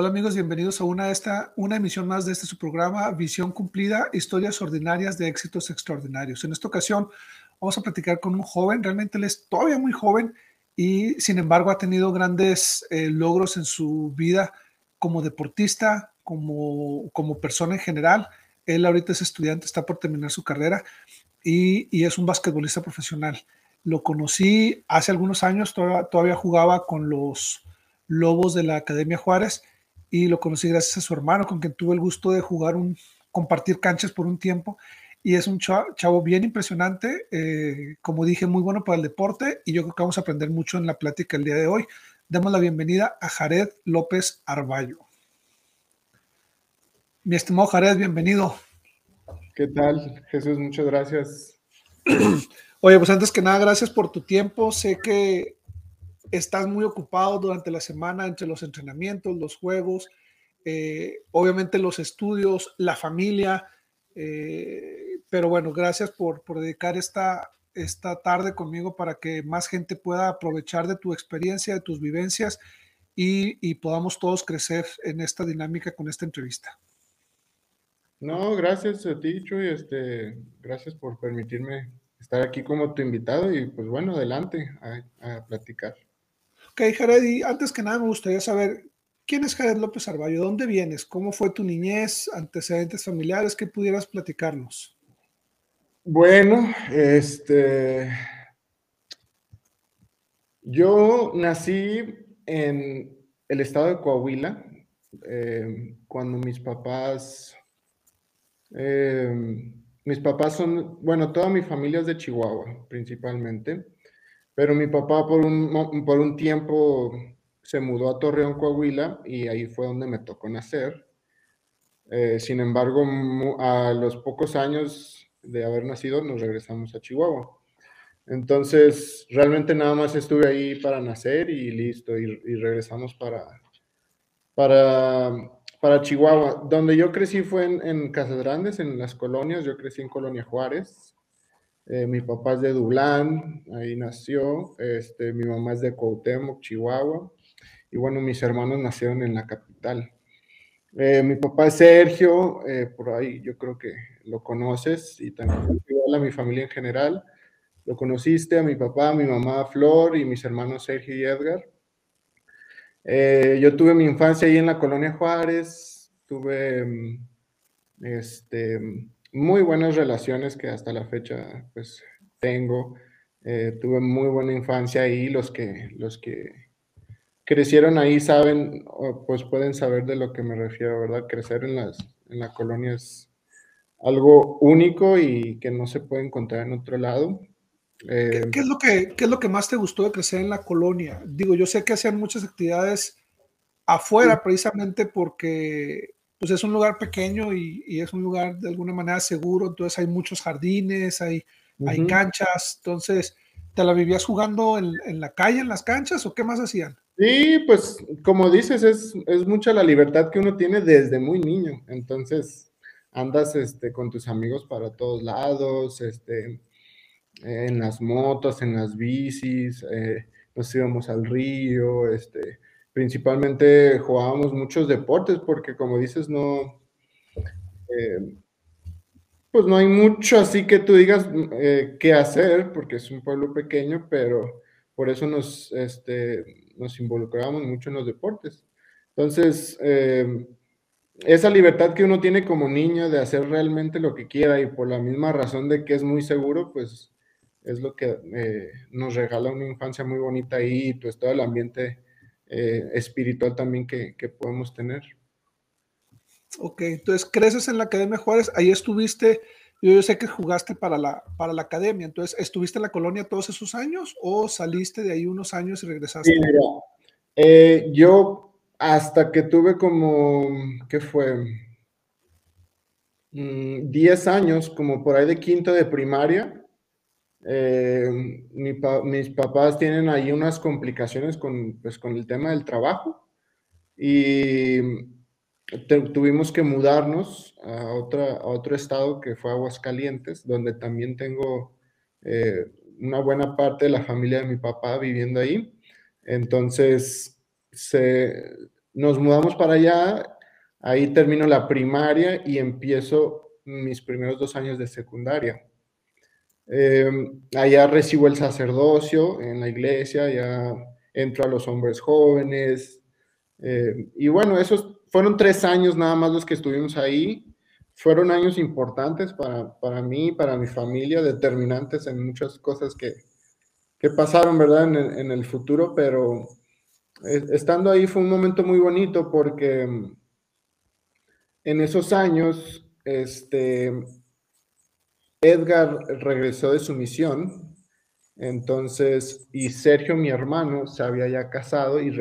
Hola amigos, bienvenidos a una, esta, una emisión más de este su programa Visión Cumplida, Historias Ordinarias de Éxitos Extraordinarios. En esta ocasión vamos a platicar con un joven, realmente él es todavía muy joven y sin embargo ha tenido grandes eh, logros en su vida como deportista, como, como persona en general. Él ahorita es estudiante, está por terminar su carrera y, y es un basquetbolista profesional. Lo conocí hace algunos años, todavía, todavía jugaba con los Lobos de la Academia Juárez y lo conocí gracias a su hermano, con quien tuve el gusto de jugar un, compartir canchas por un tiempo. Y es un chavo, bien impresionante, eh, como dije, muy bueno para el deporte y yo creo que vamos a aprender mucho en la plática el día de hoy. Demos la bienvenida a Jared López Arballo. Mi estimado Jared, bienvenido. ¿Qué tal, Jesús? Muchas gracias. Oye, pues antes que nada, gracias por tu tiempo. Sé que estás muy ocupado durante la semana entre los entrenamientos, los juegos, eh, obviamente los estudios, la familia. Eh, pero bueno, gracias por, dedicar esta, esta tarde conmigo para que más gente pueda aprovechar de tu experiencia, de tus vivencias y, podamos todos crecer en esta dinámica con esta entrevista. No, gracias a ti, Chuy. Este, gracias por permitirme estar aquí como tu invitado y pues bueno, adelante a platicar. Ok, Jared, antes que nada me gustaría saber, ¿quién es Jared López Arballo? ¿Dónde vienes? ¿Cómo fue tu niñez? ¿Antecedentes familiares? ¿Qué pudieras platicarnos? Bueno, este... Yo nací en el estado de Coahuila, eh, cuando mis papás... Eh, mis papás son, bueno, toda mi familia es de Chihuahua, principalmente. Pero mi papá por un, por un tiempo se mudó a Torreón, Coahuila, y ahí fue donde me tocó nacer. Eh, sin embargo, a los pocos años de haber nacido, nos regresamos a Chihuahua. Entonces, realmente nada más estuve ahí para nacer y listo, y, y regresamos para, para, para Chihuahua. Donde yo crecí fue en, en Casas Grandes, en las colonias. Yo crecí en Colonia Juárez. Eh, mi papá es de Dublán, ahí nació. Este, mi mamá es de Cuauhtémoc, Chihuahua. Y bueno, mis hermanos nacieron en la capital. Eh, mi papá es Sergio, eh, por ahí yo creo que lo conoces y también a mi familia en general. Lo conociste a mi papá, a mi mamá Flor y mis hermanos Sergio y Edgar. yo tuve mi infancia ahí en la colonia Juárez, tuve mm, este, muy buenas relaciones que hasta la fecha pues tengo. Eh, tuve muy buena infancia ahí, los que, los que crecieron ahí saben, pues pueden saber de lo que me refiero, ¿verdad? Crecer en, las, en la colonia es algo único y que no se puede encontrar en otro lado. ¿Qué, eh, es lo que, ¿Qué es lo que más te gustó de crecer en la colonia? Digo, yo sé que hacían muchas actividades afuera precisamente porque pues es un lugar pequeño y, y, es un lugar de alguna manera seguro, entonces hay muchos jardines, hay, hay canchas, entonces, ¿te la vivías jugando en, en, la calle, en las canchas o qué más hacían? Sí, pues como dices, es, es mucha la libertad que uno tiene desde muy niño, entonces andas este, con tus amigos para todos lados, este, en las motos, en las bicis, eh, nos íbamos al río, este, principalmente jugábamos muchos deportes porque como dices, no, eh, pues no hay mucho así que tú digas eh, qué hacer porque es un pueblo pequeño, pero por eso nos, este, nos involucramos mucho en los deportes. Entonces, eh, esa libertad que uno tiene como niño de hacer realmente lo que quiera y por la misma razón de que es muy seguro, pues es lo que nos regala una infancia muy bonita ahí, pues todo el ambiente eh, espiritual también que, que, podemos tener. Ok, entonces creces en la Academia Juárez, ahí estuviste, yo, yo, sé que jugaste para la, para la Academia, entonces ¿estuviste en la colonia todos esos años o saliste de ahí unos años y regresaste? Sí, mira, eh, yo hasta que tuve como, ¿qué fue? 10 mm, años, como por ahí de quinto de primaria, eh, mis papás tienen ahí unas complicaciones con, pues, con el tema del trabajo y tuvimos que mudarnos a, otra, a otro estado que fue Aguascalientes, donde también tengo eh, una buena parte de la familia de mi papá viviendo ahí. Entonces, se, nos mudamos para allá, ahí termino la primaria y empiezo mis primeros dos años de secundaria. Em, allá recibo el sacerdocio en la iglesia, ya entro a los hombres jóvenes. Em, y bueno, esos fueron tres años nada más los que estuvimos ahí. Fueron años importantes para, para mí, para mi familia, determinantes en muchas cosas que, que pasaron, ¿verdad? En el, futuro, pero eh, estando ahí fue un momento muy bonito porque em, en esos años, este, Edgar regresó de su misión, entonces, y Sergio, mi hermano, se había ya casado y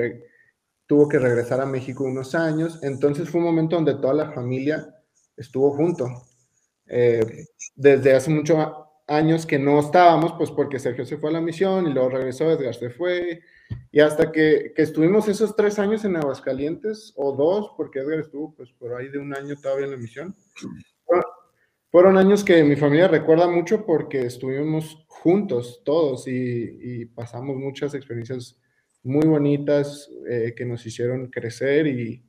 tuvo que regresar a México unos años, entonces fue un momento donde toda la familia estuvo junto. Eh, desde hace muchos años que no estábamos, pues porque Sergio se fue a la misión y luego regresó, Edgar se fue, y hasta que, que, estuvimos esos tres años en Aguascalientes, o dos, porque Edgar estuvo pues por ahí de un año todavía en la misión, fueron años que mi familia recuerda mucho porque estuvimos juntos todos y, pasamos muchas experiencias muy bonitas eh, que nos hicieron crecer y,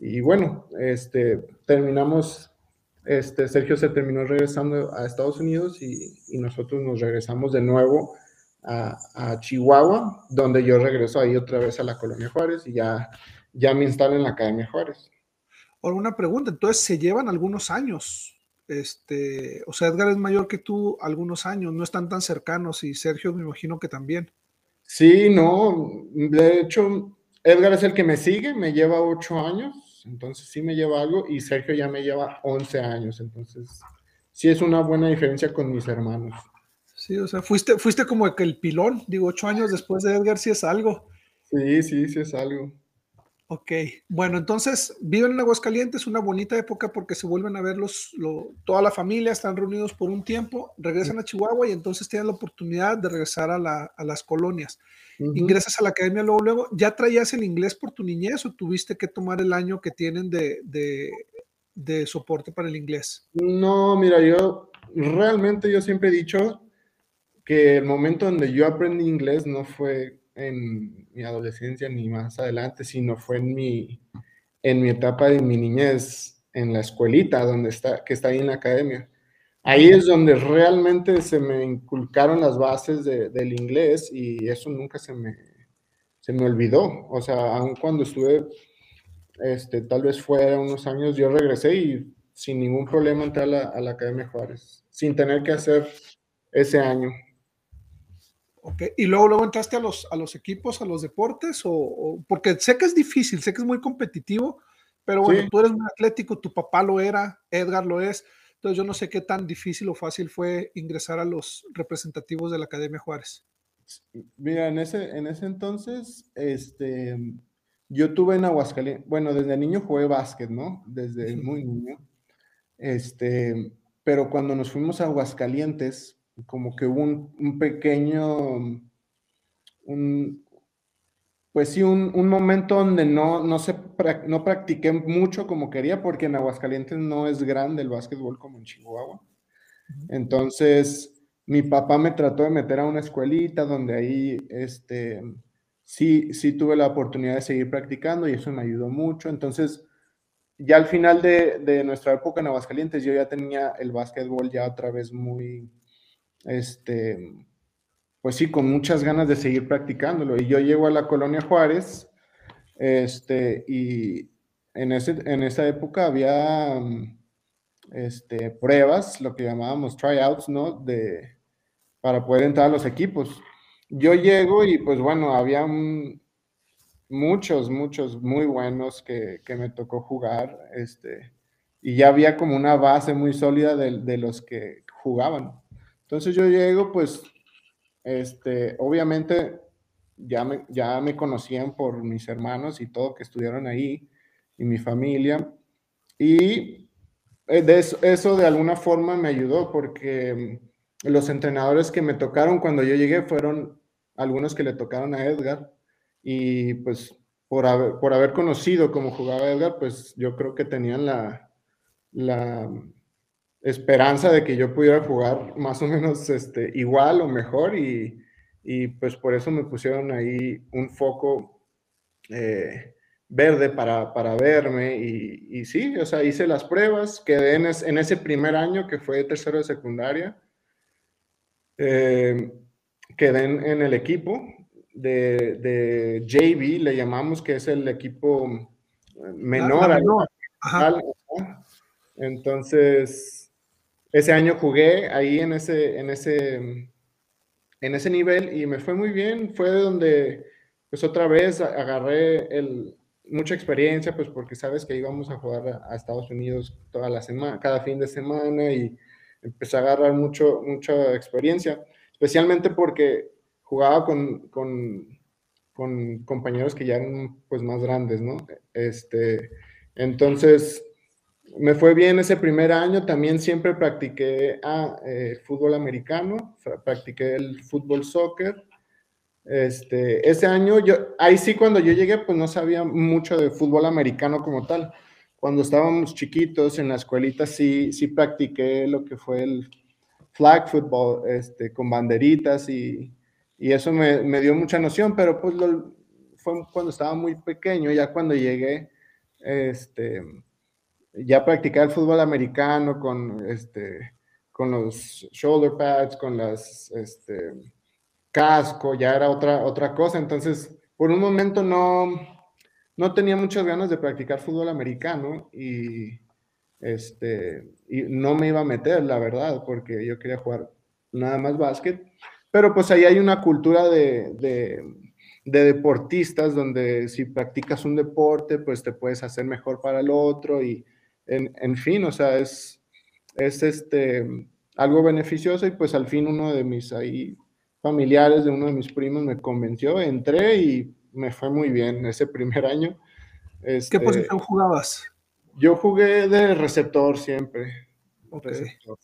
y, bueno, este, terminamos, este, Sergio se terminó regresando a Estados Unidos y, y nosotros nos regresamos de nuevo a, a, Chihuahua, donde yo regreso ahí otra vez a la Colonia Juárez y ya, ya me instalo en la Academia Juárez. Ahora una pregunta, entonces se llevan algunos años este, o sea, Edgar es mayor que tú algunos años, no están tan cercanos y Sergio me imagino que también. Sí, no, de hecho, Edgar es el que me sigue, me lleva ocho años, entonces sí me lleva algo y Sergio ya me lleva once años, entonces sí es una buena diferencia con mis hermanos. Sí, o sea, fuiste, fuiste como que el pilón, digo, ocho años después de Edgar sí es algo. Sí, sí, sí es algo. Ok, bueno, entonces viven en Aguascalientes, una bonita época porque se vuelven a ver los, toda la familia, están reunidos por un tiempo, regresan a Chihuahua y entonces tienen la oportunidad de regresar a, las colonias. Ingresas a la academia luego, luego, ¿ya traías el inglés por tu niñez o tuviste que tomar el año que tienen de, de soporte para el inglés? No, mira, yo realmente yo siempre he dicho que el momento donde yo aprendí inglés no fue en mi adolescencia ni más adelante, sino fue en mi, en mi etapa de mi niñez, en la escuelita donde está, que está ahí en la academia. Ahí es donde realmente se me inculcaron las bases del inglés y eso nunca se me, se me olvidó. O sea, aun cuando estuve, este, tal vez fuera unos años, yo regresé y sin ningún problema entré a la, a la Academia Juárez, sin tener que hacer ese año. ¿Y luego, luego entraste a los, a los equipos, a los deportes? O, porque sé que es difícil, sé que es muy competitivo, pero bueno, tú eres un atlético, tu papá lo era, Edgar lo es. Entonces yo no sé qué tan difícil o fácil fue ingresar a los representativos de la Academia Juárez. Mira, en ese, en ese entonces, este, yo tuve en Aguascalientes, bueno, desde niño jugué básquet, ¿no? Desde muy niño. Este, pero cuando nos fuimos a Aguascalientes, como que hubo un, pequeño, un, pues sí, un, momento donde no, no, se, no practiqué mucho como quería, porque en Aguascalientes no es grande el básquetbol como en Chihuahua. Entonces, mi papá me trató de meter a una escuelita donde ahí, este, sí, sí tuve la oportunidad de seguir practicando y eso me ayudó mucho. Entonces, ya al final de, de nuestra época en Aguascalientes, yo ya tenía el básquetbol ya otra vez muy, este, pues sí, con muchas ganas de seguir practicándolo. Y yo llego a la colonia Juárez, este, y en, ese, en esa época había este, pruebas, lo que llamábamos tryouts, ¿no? De, para poder entrar a los equipos. Yo llego y pues bueno, había muchos, muchos muy buenos que, que, me tocó jugar, este, y ya había como una base muy sólida de, de los que jugaban. Entonces yo llego, pues, este, obviamente ya me, ya me conocían por mis hermanos y todo que estuvieron ahí y mi familia. Y eh, de eso, eso, de alguna forma me ayudó porque los entrenadores que me tocaron cuando yo llegué fueron algunos que le tocaron a Edgar y pues por haber, por haber conocido cómo jugaba Edgar, pues yo creo que tenían la, la, esperanza de que yo pudiera jugar más o menos este, igual o mejor y, y pues por eso me pusieron ahí un foco eh, verde para, para verme y, y, sí, o sea, hice las pruebas, quedé en, en ese primer año que fue tercero de secundaria, eh, quedé en, el equipo de, de, JV, le llamamos, que es el equipo menor. Entonces, ese año jugué ahí en ese, en ese, en ese nivel y me fue muy bien. Fue donde, pues otra vez agarré el, mucha experiencia, pues porque sabes que íbamos a jugar a, Estados Unidos toda la semana, cada fin de semana y empecé a agarrar mucho, mucha experiencia, especialmente porque jugaba con, con, con compañeros que ya eran pues más grandes, ¿no? Este, entonces, me fue bien ese primer año, también siempre practiqué ah, eh, fútbol americano, practiqué el fútbol soccer, este, ese año, yo, ahí sí cuando yo llegué, pues no sabía mucho de fútbol americano como tal. Cuando estábamos chiquitos en la escuelita, sí, sí practiqué lo que fue el flag football, este, con banderitas y, y eso me, me, dio mucha noción, pero pues fue cuando estaba muy pequeño, ya cuando llegué, este, ya practicé el fútbol americano con, este, con los shoulder pads, con las, este, casco, ya era otra, otra cosa. Entonces, por un momento no, no tenía muchas ganas de practicar fútbol americano y, este, y no me iba a meter, la verdad, porque yo quería jugar nada más básquet. Pero pues ahí hay una cultura de, de, de deportistas donde si practicas un deporte, pues te puedes hacer mejor para el otro y en, en fin, o sea, es, es este, algo beneficioso y pues al fin uno de mis ahí familiares de uno de mis primos me convenció, entré y me fue muy bien ese primer año. ¿Qué este, posición jugabas? Yo jugué de receptor siempre. Receptor.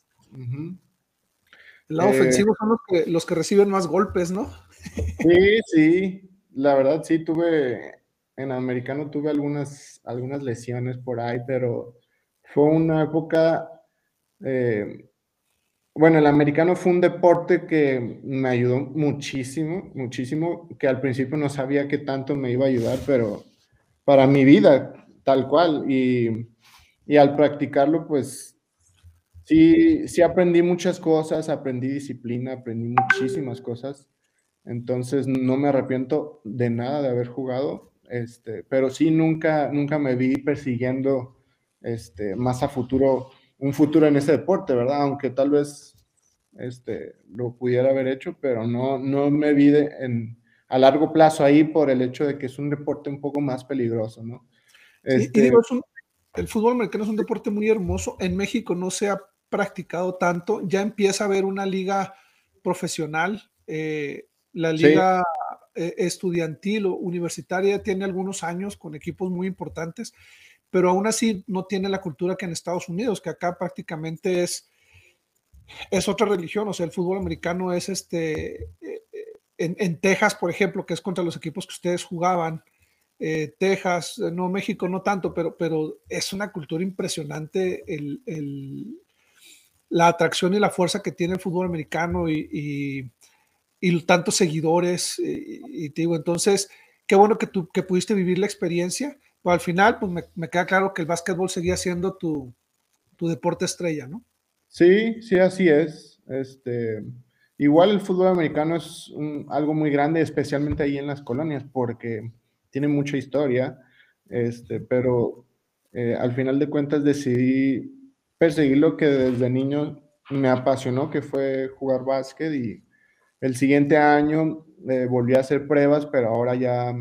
El lado eh, ofensivo son los que, los que reciben más golpes, ¿no? Sí, sí. La verdad, sí, tuve, en americano tuve algunas, algunas lesiones por ahí, pero fue una época eh, bueno, el americano fue un deporte que me ayudó muchísimo, muchísimo, que al principio no sabía qué tanto me iba a ayudar, pero para mi vida, tal cual. Y, y al practicarlo, pues sí, sí aprendí muchas cosas, aprendí disciplina, aprendí muchísimas cosas. Entonces no me arrepiento de nada de haber jugado, este, pero sí nunca, nunca me vi persiguiendo este, más a futuro un futuro en ese deporte, ¿verdad? Aunque tal vez este, lo pudiera haber hecho, pero no, no me vi en, a largo plazo ahí por el hecho de que es un deporte un poco más peligroso, ¿no? Este, digo, el fútbol americano es un deporte muy hermoso. En México no se ha practicado tanto. Ya empieza a haber una liga profesional. Eh, la liga eh, estudiantil o universitaria tiene algunos años con equipos muy importantes pero aún así no tiene la cultura que en Estados Unidos, que acá prácticamente es, es otra religión, o sea, el fútbol americano es este, eh, en, Texas, por ejemplo, que es contra los equipos que ustedes jugaban, eh, Texas, no México, no tanto, pero, pero es una cultura impresionante el, la atracción y la fuerza que tiene el fútbol americano y, y, tantos seguidores, y, te digo, entonces, qué bueno que tú que pudiste vivir la experiencia pero al final, pues me, queda claro que el básquetbol seguía siendo tu, deporte estrella, ¿no? Sí, sí, así es. Este, igual el fútbol americano es algo muy grande, especialmente ahí en las colonias, porque tiene mucha historia, este, pero eh, al final de cuentas decidí perseguir lo que desde niño me apasionó, que fue jugar básquet y el siguiente año eh, volví a hacer pruebas, pero ahora ya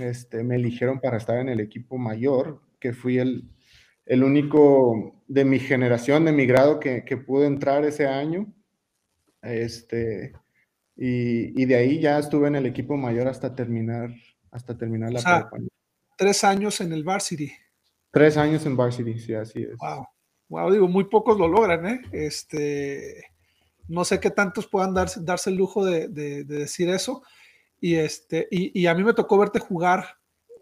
este, me eligieron para estar en el equipo mayor, que fui el, el único de mi generación, de mi grado, que, que pude entrar ese año. Este, y, y, de ahí ya estuve en el equipo mayor hasta terminar, hasta terminar la o sea, Tres años en el varsity. Tres años en varsity, sí, así es. Wow. Wow, digo, muy pocos lo logran, ¿eh? Este, no sé qué tantos puedan darse, darse el lujo de, de, de decir eso. Y, este, y, a mí me tocó verte jugar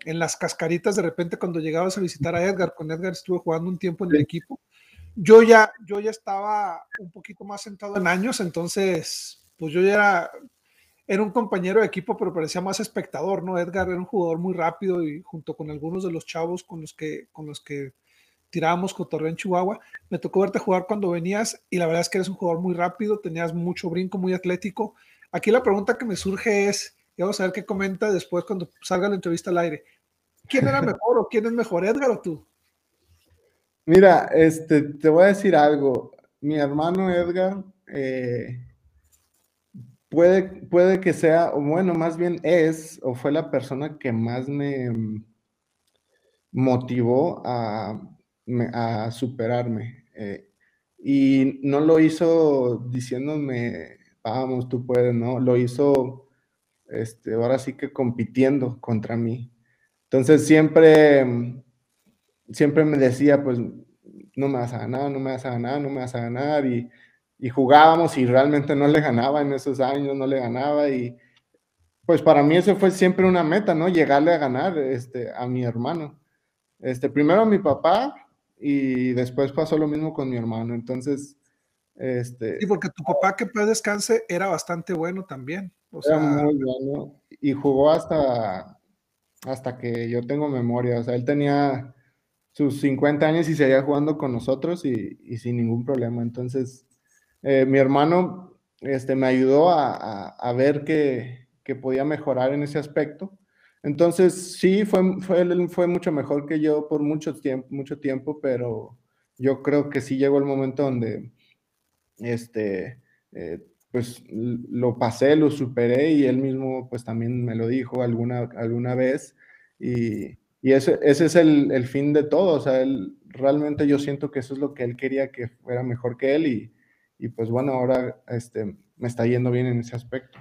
en las cascaritas de repente cuando llegabas a visitar a Edgar. Con Edgar estuve jugando un tiempo en el equipo. Yo ya, yo ya estaba un poquito más sentado en años, entonces, pues yo ya era, era un compañero de equipo, pero parecía más espectador, ¿no? Edgar era un jugador muy rápido y junto con algunos de los chavos con los que, con los que tirábamos cotorreo en Chihuahua, me tocó verte jugar cuando venías y la verdad es que eres un jugador muy rápido, tenías mucho brinco, muy atlético. Aquí la pregunta que me surge es, vamos a ver qué comenta después cuando salga la entrevista al aire. ¿Quién era mejor o quién es mejor, Edgar o tú? Mira, este, te voy a decir algo. Mi hermano Edgar eh, puede, puede que sea, o bueno, más bien es, o fue la persona que más me motivó a, a superarme. Eh, y no lo hizo diciéndome, vamos, tú puedes, no, lo hizo, este, ahora sí que compitiendo contra mí. Entonces siempre, siempre me decía, pues, no me vas a ganar, no me vas a ganar, no me vas a ganar, y jugábamos y realmente no le ganaba en esos años, no le ganaba y pues para mí eso fue siempre una meta, ¿no? Llegarle a ganar este, a mi hermano. Este, primero a mi papá y después pasó lo mismo con mi hermano. Entonces, este... Sí, porque tu papá, que puede descanse, era bastante bueno también. O sea... muy bueno y jugó hasta, hasta que yo tengo memoria. O sea, él tenía sus 50 años y seguía jugando con nosotros y, y sin ningún problema. Entonces, eh, mi hermano este, me ayudó a, ver que, podía mejorar en ese aspecto. Entonces, sí, fue, fue, fue mucho mejor que yo por mucho tiempo, mucho tiempo, pero yo creo que sí llegó el momento donde este, eh, pues lo pasé, lo superé y él mismo pues también me lo dijo alguna, alguna vez y, y ese, ese es el, el, fin de todo, o sea, él, realmente yo siento que eso es lo que él quería que fuera mejor que él y, y pues bueno, ahora este, me está yendo bien en ese aspecto.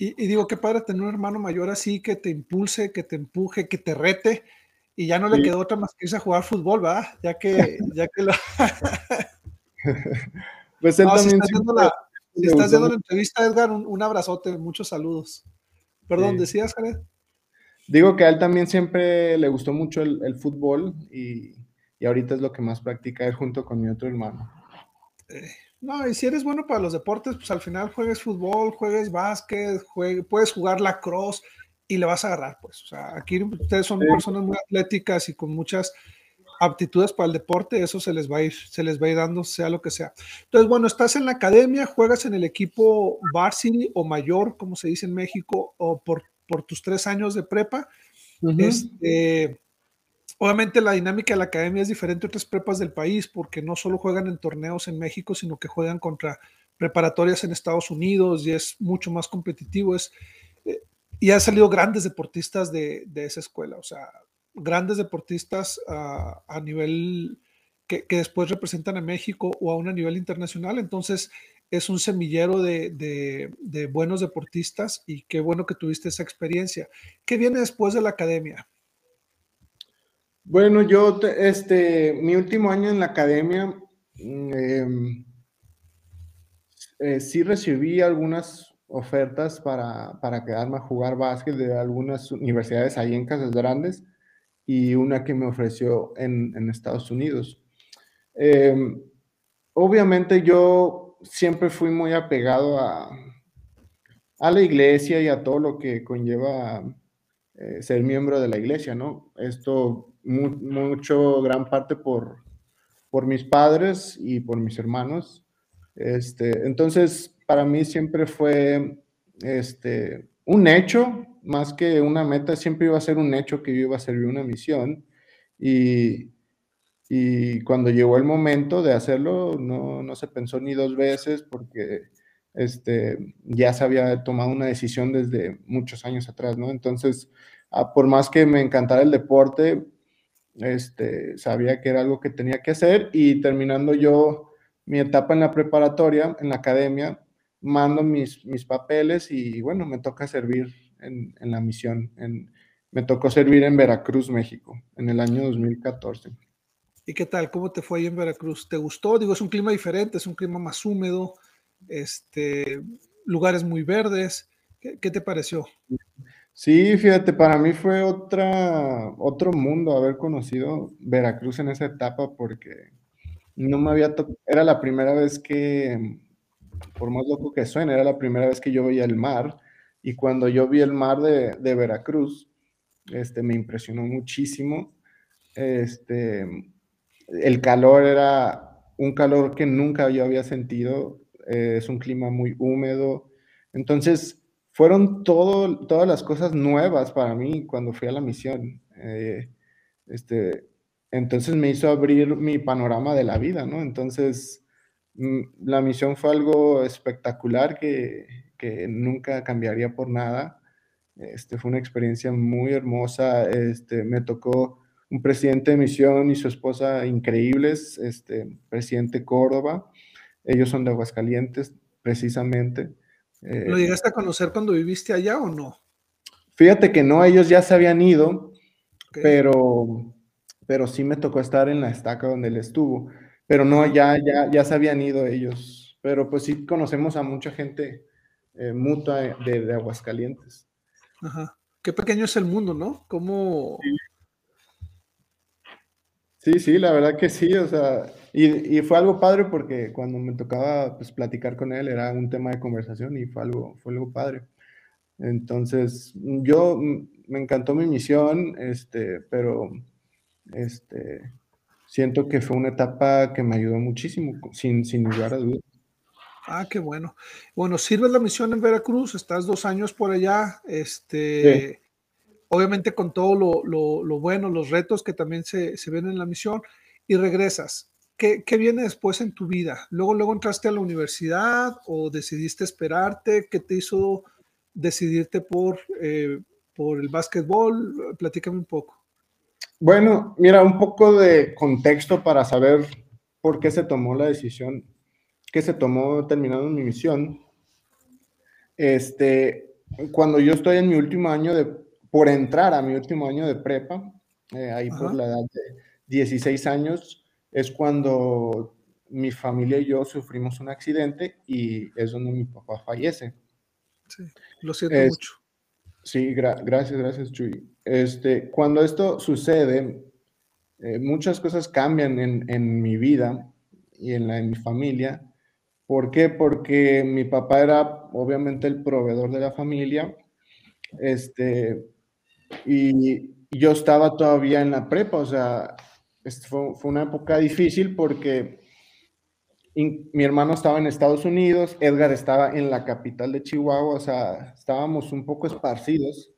Y, digo, qué padre tener un hermano mayor así que te impulse, que te empuje, que te rete, y ya no le quedó otra más que irse a jugar fútbol, ¿verdad? Ya que, ya que lo... pues él también... Si estás, haciendo la, entrevista, Edgar, un, abrazote, muchos saludos. Perdón, ¿decías, Jared? Digo que a él también siempre le gustó mucho el, fútbol y, y, ahorita es lo que más practica él junto con mi otro hermano. Eh, no, y si eres bueno para los deportes, pues al final juegues fútbol, juegues básquet, puedes jugar lacrosse y le vas a agarrar, pues. O sea, aquí ustedes son personas muy atléticas y con muchas aptitudes para el deporte, eso se les va a ir, se les va a ir dando, sea lo que sea. Entonces, bueno, estás en la academia, juegas en el equipo varsity o mayor, como se dice en México, o por, por tus tres años de prepa. Este Obviamente la dinámica de la academia es diferente a otras prepas del país porque no solo juegan en torneos en México, sino que juegan contra preparatorias en Estados Unidos y es mucho más competitivo. Es, eh, y han salido grandes deportistas de, esa escuela, o sea, grandes deportistas a nivel que, después representan a México o a un nivel internacional. Entonces es un semillero de, buenos deportistas y qué bueno que tuviste esa experiencia. ¿Qué viene después de la academia? Bueno, yo, este, mi último año en la academia, mm, em, eh, sí recibí algunas ofertas para, quedarme a jugar básquet de algunas universidades ahí en Casas Grandes y una que me ofreció en, Estados Unidos. Em, obviamente yo siempre fui muy apegado a, a la iglesia y a todo lo que conlleva eh, ser miembro de la iglesia, ¿no? Esto mucho, gran parte por, por mis padres y por mis hermanos. Este, entonces, para mí siempre fue este, un hecho, más que una meta, siempre iba a ser un hecho que yo iba a servir una misión. Y, y cuando llegó el momento de hacerlo, no, no, se pensó ni dos veces porque este, ya se había tomado una decisión desde muchos años atrás, ¿no? Entonces, ah, por más que me encantara el deporte, este, sabía que era algo que tenía que hacer y terminando yo mi etapa en la preparatoria, en la academia, mando mis, mis papeles y bueno, me toca servir en, en la misión. En, me tocó servir en Veracruz, México, en el año 2014. ¿Y qué tal? ¿Cómo te fue ahí en Veracruz? ¿Te gustó? Digo, es un clima diferente, es un clima más húmedo, este, lugares muy verdes. ¿Qué, qué te pareció? Sí, fíjate, para mí fue otra, otro mundo haber conocido Veracruz en esa etapa porque no me había tocado, era la primera vez que, por más loco que suene, era la primera vez que yo veía el mar. Y cuando yo vi el mar de, de Veracruz, este, me impresionó muchísimo. Este, el calor era un calor que nunca yo había sentido. Eh, es un clima muy húmedo. Entonces, fueron todo, todas las cosas nuevas para mí cuando fui a la misión. Eh, este, entonces me hizo abrir mi panorama de la vida, ¿no? Entonces, mm, la misión fue algo espectacular que, que nunca cambiaría por nada. Este, fue una experiencia muy hermosa. Este, me tocó un presidente de misión y su esposa increíbles, este, presidente Córdoba. Ellos son de Aguascalientes, precisamente. ¿Lo eh, llegaste a conocer cuando viviste allá o no? Fíjate que no, ellos ya se habían ido, pero, pero sí me tocó estar en la estaca donde él estuvo. Pero no, ya, ya, ya se habían ido ellos. Pero pues sí conocemos a mucha gente eh, mutua de, de, Aguascalientes. Ajá. Qué pequeño es el mundo, ¿no? ¿Cómo, Sí, sí, la verdad que sí, o sea, y, y, fue algo padre porque cuando me tocaba pues, platicar con él era un tema de conversación y fue algo, fue algo padre. Entonces, yo me encantó mi misión, este, pero este, siento que fue una etapa que me ayudó muchísimo, sin, sin lugar a dudas. Ah, qué bueno. Bueno, sirves la misión en Veracruz, estás dos años por allá, este, obviamente con todo lo, bueno, los retos que también se, ven en la misión, y regresas. ¿Qué, viene después en tu vida? ¿Luego, luego entraste a la universidad o decidiste esperarte? ¿Qué te hizo decidirte por, eh, por el básquetbol? Platícame un poco. Bueno, mira, un poco de contexto para saber por qué se tomó la decisión que se tomó terminando mi misión. Este, cuando yo estoy en mi último año de por entrar a mi último año de prepa, eh, ahí por la edad de 16 años, es cuando mi familia y yo sufrimos un accidente y es donde mi papá fallece. Sí, lo siento mucho. Sí, gracias, gracias, Chuy. Este, cuando esto sucede, eh, muchas cosas cambian en, en, mi vida y en la de mi familia. ¿Por qué? Porque mi papá era obviamente el proveedor de la familia. Este, y yo estaba todavía en la prepa, o sea, fue, fue una época difícil porque mi hermano estaba en Estados Unidos, Edgar estaba en la capital de Chihuahua, o sea, estábamos un poco esparcidos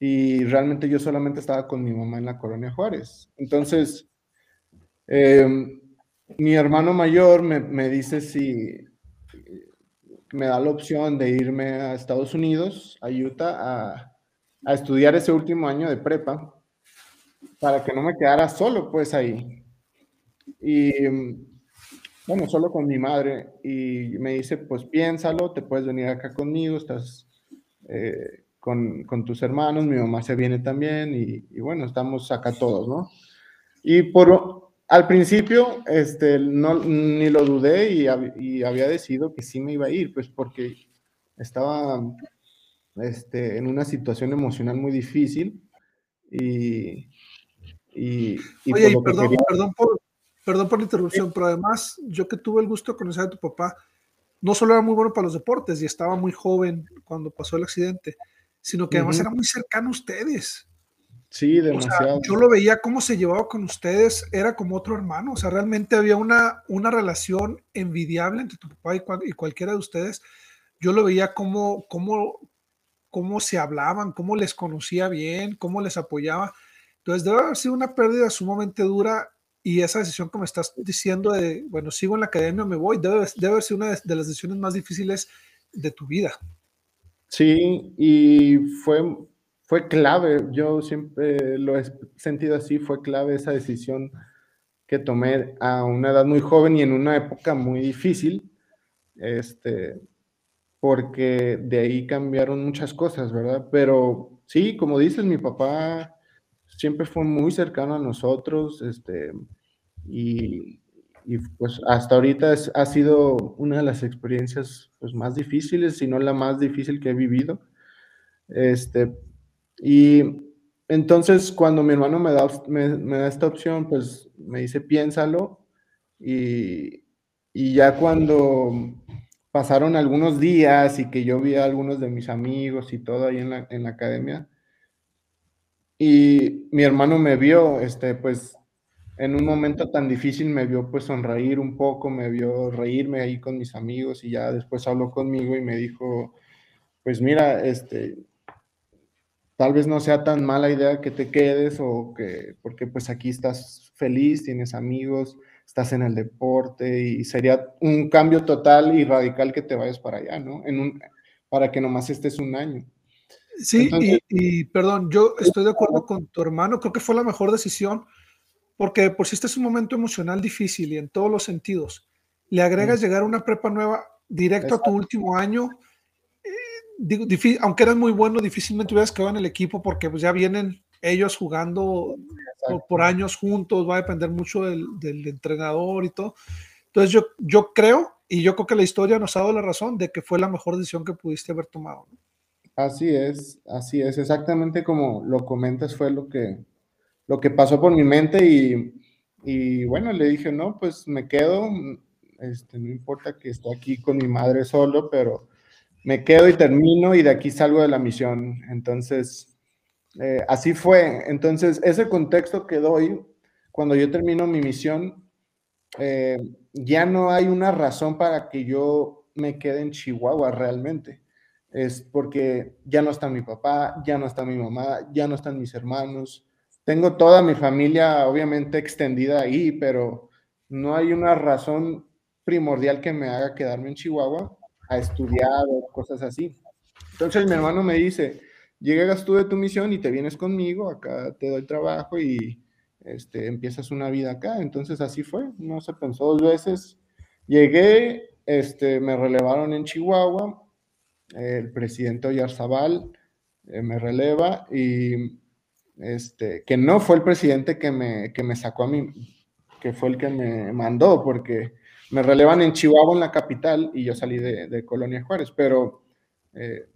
y realmente yo solamente estaba con mi mamá en la colonia Juárez. Entonces, em, mi hermano mayor me, me, dice si me da la opción de irme a Estados Unidos, a a a estudiar ese último año de prepa para que no me quedara solo pues ahí. Y bueno, solo con mi madre y me dice, pues piénsalo, te puedes venir acá conmigo, estás eh, con, con, tus hermanos, mi mamá se viene también y, y, bueno, estamos acá todos, ¿no? Y por, al principio, este, no, ni lo dudé y, y había decidido que sí me iba a ir, pues porque estaba este, en una situación emocional muy difícil y... y, Oye, por perdón, perdón, por, perdón por la interrupción, pero además yo que tuve el gusto de conocer a tu papá, no solo era muy bueno para los deportes y estaba muy joven cuando pasó el accidente, sino que además era muy cercano a ustedes. Sí, demasiado. yo lo veía cómo se llevaba con ustedes, era como otro hermano, o sea, realmente había una, una relación envidiable entre tu papá y, y cualquiera de ustedes. Yo lo veía como, como, cómo se hablaban, cómo les conocía bien, cómo les apoyaba. Entonces debe haber sido una pérdida sumamente dura y esa decisión que me estás diciendo de, bueno, sigo en la academia o me voy, debe, debe haber sido una de, las decisiones más difíciles de tu vida. Sí, y fue, fue clave, yo siempre lo he sentido así, fue clave esa decisión que tomé a una edad muy joven y en una época muy difícil. Este, porque de ahí cambiaron muchas cosas, ¿verdad? Pero sí, como dices, mi papá siempre fue muy cercano a nosotros, este, y, y pues hasta ahorita es, ha sido una de las experiencias pues, más difíciles, si no la más difícil que he vivido. Este, y entonces cuando mi hermano me da, me, da esta opción, pues me dice, piénsalo, y, y ya cuando pasaron algunos días y que yo vi a algunos de mis amigos y todo ahí en la, en la academia. Y mi hermano me vio, este, pues, en un momento tan difícil me vio pues sonreír un poco, me vio reírme ahí con mis amigos y ya después habló conmigo y me dijo, pues mira, este, tal vez no sea tan mala idea que te quedes o que, porque pues aquí estás feliz, tienes amigos, estás en el deporte y sería un cambio total y radical que te vayas para allá, ¿no? En un, para que nomás estés un año. Sí, y, perdón, yo estoy de acuerdo con tu hermano, creo que fue la mejor decisión, porque por si este es un momento emocional difícil y en todos los sentidos, le agregas llegar a una prepa nueva directo a tu último año, eh, aunque eras muy bueno, difícilmente hubieras quedado en el equipo porque pues ya vienen ellos jugando por, años juntos, va a depender mucho del, entrenador y todo. Entonces yo, yo creo, y yo creo que la historia nos ha dado la razón de que fue la mejor decisión que pudiste haber tomado. Así es, así es, exactamente como lo comentas fue lo que, lo que pasó por mi mente y, y bueno, le dije, no, pues me quedo, este, no importa que esté aquí con mi madre solo, pero me quedo y termino y de aquí salgo de la misión. Entonces, eh, así fue. Entonces, ese contexto que doy, cuando yo termino mi misión, eh, ya no hay una razón para que yo me quede en Chihuahua realmente. Es porque ya no está mi papá, ya no está mi mamá, ya no están mis hermanos. Tengo toda mi familia, obviamente, extendida ahí, pero no hay una razón primordial que me haga quedarme en Chihuahua a estudiar o cosas así. Entonces mi hermano me dice, llegas tú de tu misión y te vienes conmigo, acá te doy trabajo y este, empiezas una vida acá. Entonces así fue, no se pensó dos veces. Llegué, este, me relevaron en Chihuahua, el presidente Oyarzabal eh, me releva y este, que no fue el presidente que me, que me sacó a mí, que fue el que me mandó, porque me relevan en Chihuahua, en la capital, y yo salí de, de Colonia Juárez, pero eh,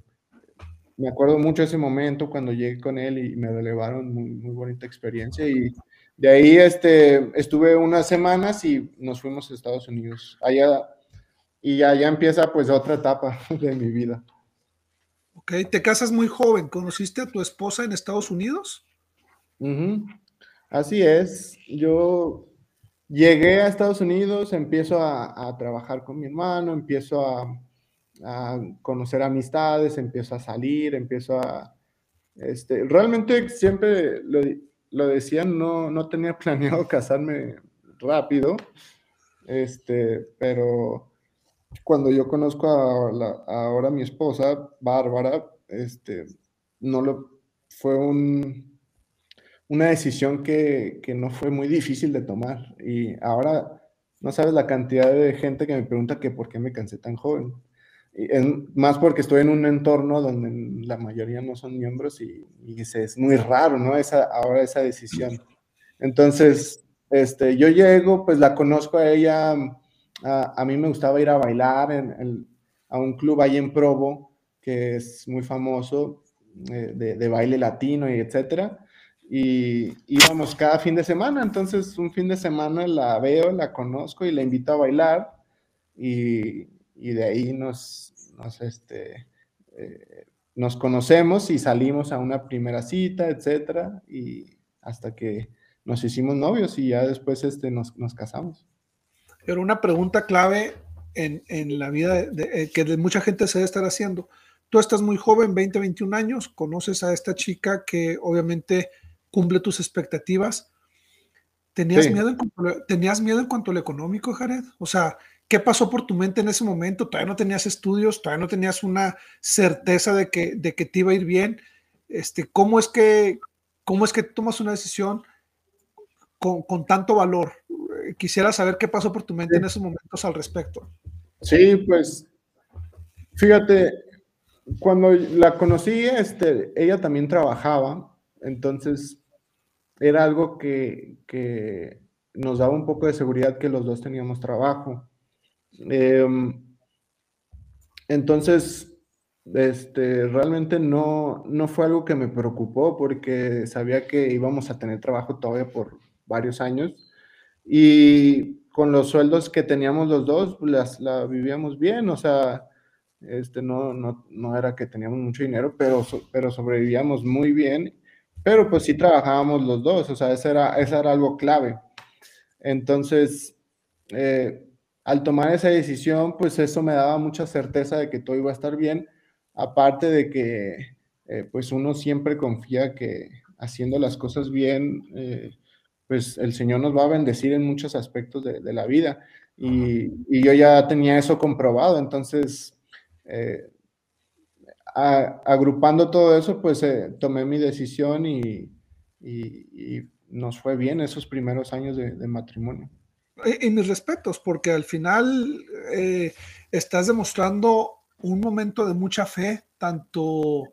me acuerdo mucho ese momento cuando llegué con él y me relevaron, muy, muy bonita experiencia. Y de ahí este, estuve unas semanas y nos fuimos a Estados Unidos. Allá, y allá empieza pues otra etapa de mi vida. Ok, te casas muy joven. ¿Conociste a tu esposa en Estados Unidos? Así es. Yo llegué a Estados Unidos, empiezo a trabajar con mi hermano, empiezo a, a conocer amistades, empiezo a salir, empiezo a... Este, realmente siempre lo, lo decía, no, no tenía planeado casarme rápido, este, pero cuando yo conozco a la, ahora mi esposa, Bárbara, este, no lo, fue un, una decisión que, que, no fue muy difícil de tomar. Y ahora no sabes la cantidad de gente que me pregunta que por qué me cansé tan joven. Es más porque estoy en un entorno donde la mayoría no son miembros y, es muy raro, ¿no? Esa, ahora esa decisión. Entonces, este, yo llego, pues la conozco a ella, a, mí me gustaba ir a bailar en, a un club ahí en Provo, que es muy famoso, eh, de, de, baile latino y etcétera. Y íbamos cada fin de semana, entonces un fin de semana la veo, la conozco y la invito a bailar. Y, y de ahí nos, nos, este, eh, nos conocemos y salimos a una primera cita, etcétera, y hasta que nos hicimos novios y ya después este, nos, nos casamos. Pero una pregunta clave en, en la vida de, eh, que de mucha gente se debe estar haciendo. Tú estás muy joven, 20, 21 años, conoces a esta chica que obviamente cumple tus expectativas. ¿Tenías, miedo en cuanto, ¿Tenías miedo en cuanto a lo económico, Jared? O sea, ¿Qué pasó por tu mente en ese momento? Todavía no tenías estudios, todavía no tenías una certeza de que, de que te iba a ir bien. Este, ¿cómo, es que, ¿Cómo es que tomas una decisión con, con tanto valor? Quisiera saber qué pasó por tu mente en esos momentos al respecto. Sí, pues fíjate, cuando la conocí, este, ella también trabajaba, entonces era algo que, que nos daba un poco de seguridad que los dos teníamos trabajo. Em, entonces, este, realmente no, no fue algo que me preocupó porque sabía que íbamos a tener trabajo todavía por varios años. Y con los sueldos que teníamos los dos, pues, las, la vivíamos bien, o sea, este, no, no, no era que teníamos mucho dinero, pero, pero sobrevivíamos muy bien, pero pues sí trabajábamos los dos, o sea, eso era, eso era algo clave. Entonces, eh, al tomar esa decisión, pues eso me daba mucha certeza de que todo iba a estar bien, aparte de que eh, pues uno siempre confía que haciendo las cosas bien, eh, pues el Señor nos va a bendecir en muchos aspectos de, la vida. Y, yo ya tenía eso comprobado, entonces, agrupando todo eso, pues tomé mi decisión y, nos fue bien esos primeros años de matrimonio. Y, mis respetos, porque al final eh, estás demostrando un momento de mucha fe, tanto,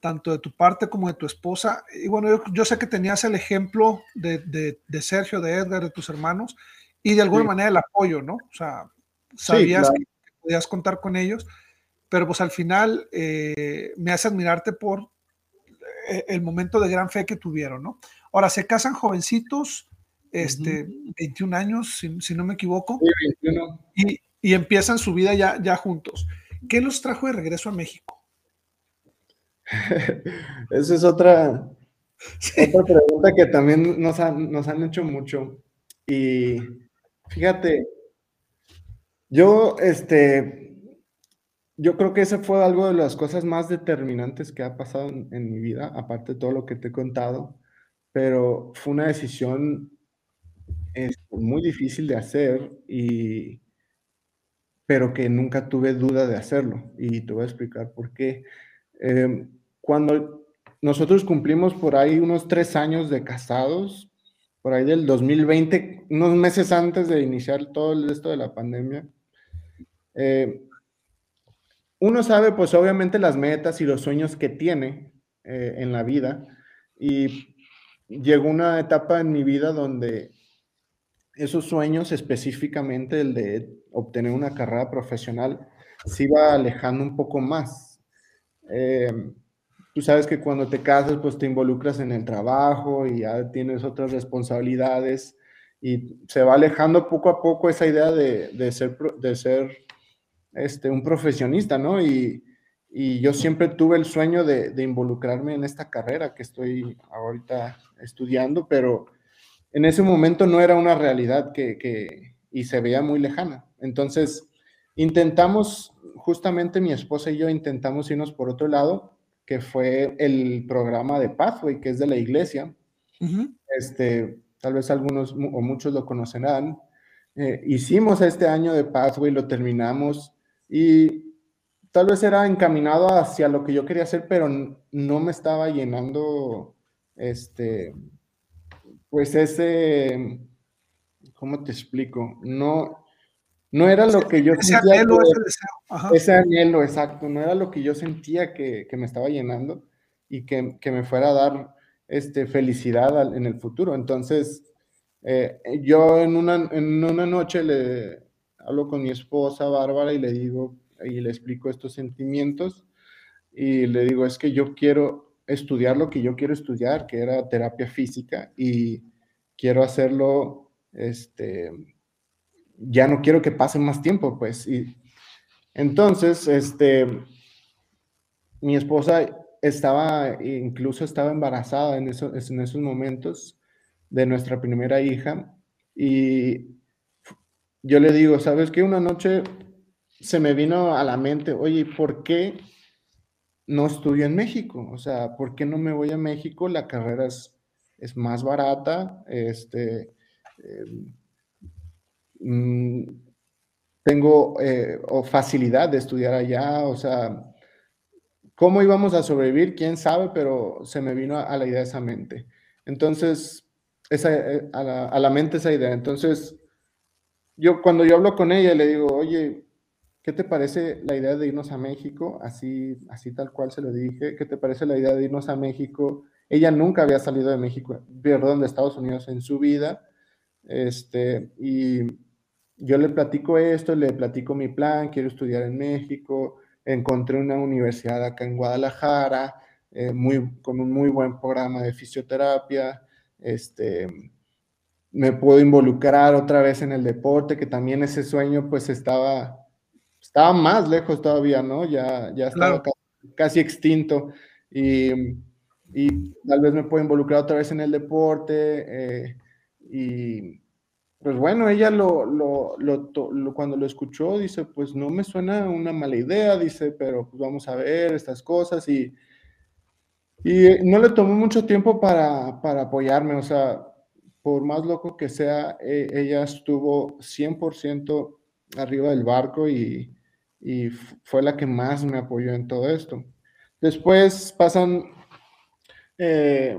tanto de tu parte como de tu esposa. Y bueno, yo, sé que tenías el ejemplo de, Sergio, de Edgar, de tus hermanos, y de alguna manera el apoyo, ¿no? O sea, sabías que podías contar con ellos, pero pues al final eh, me hace admirarte por eh, el momento de gran fe que tuvieron, ¿no? Ahora, se casan jovencitos, este, 21 años, si, no me equivoco, Y, y, empiezan su vida ya, ya juntos. ¿Qué los trajo de regreso a México? Esa es otra, otra pregunta que también nos han, nos han hecho mucho. Y fíjate, yo, este, yo creo que ese fue algo de las cosas más determinantes que ha pasado en, en, mi vida, aparte de todo lo que te he contado, pero fue una decisión es muy difícil de hacer, y, pero que nunca tuve duda de hacerlo. Y te voy a explicar por qué. Em, cuando nosotros cumplimos por ahí unos tres años de casados, por ahí del 2020, unos meses antes de iniciar todo esto de la pandemia, eh, uno sabe pues obviamente las metas y los sueños que tiene eh, en la vida y llegó una etapa en mi vida donde esos sueños, específicamente el de obtener una carrera profesional, se iba alejando un poco más. Eh, tú sabes que cuando te casas, pues te involucras en el trabajo y ya tienes otras responsabilidades y se va alejando poco a poco esa idea de, ser, de ser este, un profesionista, ¿no? Y, y yo siempre tuve el sueño de, de, involucrarme en esta carrera que estoy ahorita estudiando, pero en ese momento no era una realidad que, y se veía muy lejana. Entonces, intentamos, justamente mi esposa y yo intentamos irnos por otro lado, que fue el programa de Pathway, que es de la iglesia. este, tal vez algunos o muchos lo conocerán. Eh, hicimos este año de Pathway, lo terminamos y tal vez era encaminado hacia lo que yo quería hacer, pero no me estaba llenando este, pues ese, ¿cómo te explico? No, no era lo que yo ese Anhelo, ese deseo. Ese anhelo, exacto, no era lo que yo sentía que, me estaba llenando y que, me fuera a dar este, felicidad en el futuro. Entonces, eh, yo en una, en una noche le hablo con mi esposa Bárbara y le digo, y le explico estos sentimientos y le digo, es que yo quiero estudiar lo que yo quiero estudiar, que era terapia física, y quiero hacerlo, este, ya no quiero que pase más tiempo, pues. Y entonces, este, mi esposa estaba, incluso estaba embarazada en, eso, en esos momentos de nuestra primera hija, y yo le digo, ¿sabes qué? Una noche se me vino a la mente, oye, ¿por qué no estudio en México. O sea, ¿por qué no me voy a México? La carrera es, es más barata. Este, em, mm, tengo eh, facilidad de estudiar allá. O sea, ¿cómo íbamos a sobrevivir? ¿Quién sabe? Pero se me vino a, la idea esa mente. Entonces, esa, eh, a, la, a la mente esa idea. Entonces, yo cuando yo hablo con ella le digo, oye, ¿Qué te parece la idea de irnos a México? Así, así tal cual se lo dije. ¿Qué te parece la idea de irnos a México? Ella nunca había salido de México, perdón, de Estados Unidos en su vida. Este, y yo le platico esto, le platico mi plan, quiero estudiar en México, encontré una universidad acá en Guadalajara, eh, muy, con un muy buen programa de fisioterapia, este, me puedo involucrar otra vez en el deporte, que también ese sueño pues estaba, estaba más lejos todavía, ¿no? Ya, ya estaba casi, extinto y, y, tal vez me puedo involucrar otra vez en el deporte eh, y pues bueno, ella lo, lo, lo, cuando lo escuchó dice, pues no me suena una mala idea, dice, pero pues vamos a ver estas cosas y, y no le tomó mucho tiempo para, para apoyarme, o sea, por más loco que sea, e, ella estuvo 100% arriba del barco y, fue la que más me apoyó en todo esto. Después pasan, eh,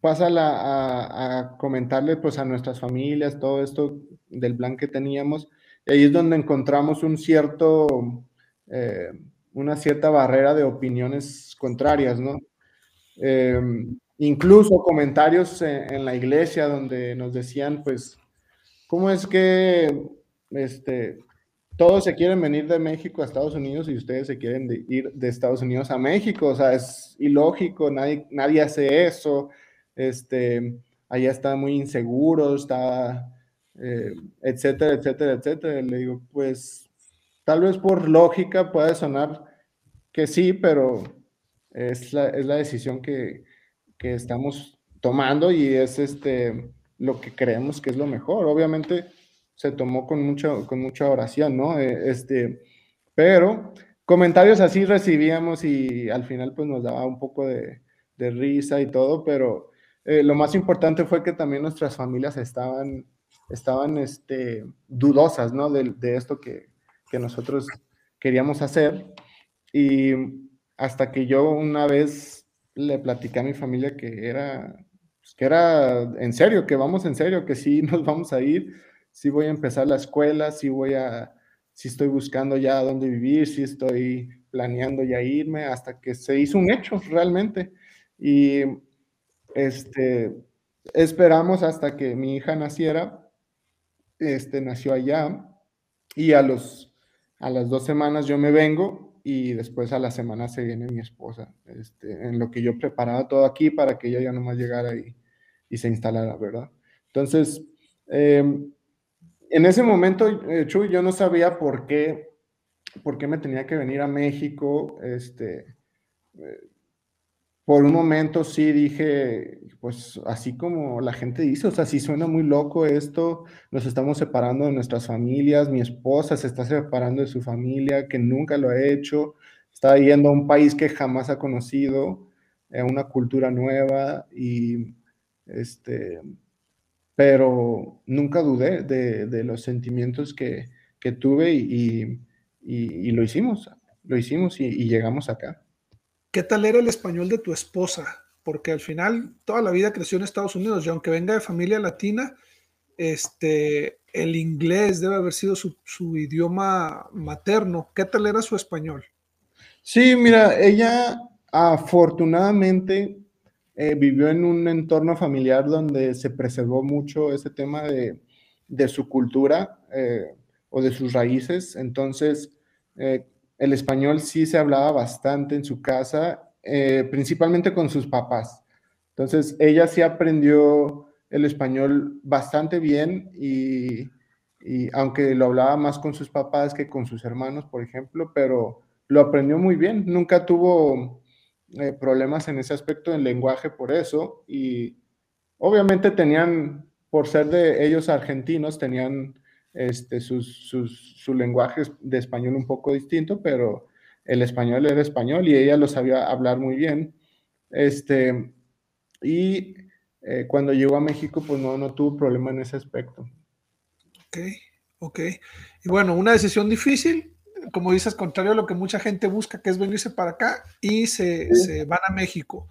pasa a, comentarle pues a nuestras familias todo esto del plan que teníamos. Y ahí es donde encontramos un cierto, eh, una cierta barrera de opiniones contrarias, ¿no? Eh, incluso comentarios en, la iglesia donde nos decían, pues, ¿cómo es que este, todos se quieren venir de México a Estados Unidos y ustedes se quieren ir de Estados Unidos a México? O sea, es ilógico, nadie, nadie hace eso, este, allá está muy inseguro, está, eh, etcétera, etcétera, etcétera. Le digo, pues, tal vez por lógica puede sonar que sí, pero es la, es la decisión que, estamos tomando y es este lo que creemos que es lo mejor. Obviamente se tomó con mucha, con mucha oración, ¿no? Eh, este, pero comentarios así recibíamos y al final pues nos daba un poco de, de risa y todo, pero eh, lo más importante fue que también nuestras familias estaban, estaban este, dudosas, ¿no? De, de esto que, que nosotros queríamos hacer. Y hasta que yo una vez le platicé a mi familia que era, pues, que era en serio, que vamos en serio, que sí nos vamos a ir, sí voy a empezar la escuela, sí voy a, sí estoy buscando ya dónde vivir, sí estoy planeando ya irme, hasta que se hizo un hecho realmente. Y este, esperamos hasta que mi hija naciera, este, nació allá, y a, los, a las dos semanas yo me vengo y después a la semana se viene mi esposa, este, en lo que yo preparaba todo aquí para que ella ya nomás llegara y, y se instalara, ¿verdad? Entonces, em, en ese momento, eh, Chuy, yo no sabía por qué, por qué me tenía que venir a México, este, eh, por un momento sí dije, pues así como la gente dice, o sea, sí suena muy loco esto, nos estamos separando de nuestras familias, mi esposa se está separando de su familia, que nunca lo ha hecho, está yendo a un país que jamás ha conocido, a eh, una cultura nueva y este, pero nunca dudé de, los sentimientos que, tuve y, lo hicimos, lo hicimos y llegamos acá. ¿Qué tal era el español de tu esposa? Porque al final toda la vida creció en Estados Unidos y aunque venga de familia latina, este, el inglés debe haber sido su, idioma materno. ¿Qué tal era su español? Sí, mira, ella afortunadamente eh, vivió en un entorno familiar donde se preservó mucho ese tema de, su cultura eh, o de sus raíces. Entonces, eh, el español sí se hablaba bastante en su casa, eh, principalmente con sus papás. Entonces, ella sí aprendió el español bastante bien y, aunque lo hablaba más con sus papás que con sus hermanos, por ejemplo, pero lo aprendió muy bien. Nunca tuvo eh, problemas en ese aspecto del lenguaje por eso y obviamente tenían, por ser de ellos argentinos, tenían este, sus, su lenguaje de español un poco distinto, pero el español era español y ella lo sabía hablar muy bien. Este, y eh, cuando llegó a México, pues no, no tuvo problema en ese aspecto. Ok, ok. Y bueno, una decisión difícil, como dices, contrario a lo que mucha gente busca, que es venirse para acá y se, se van a México.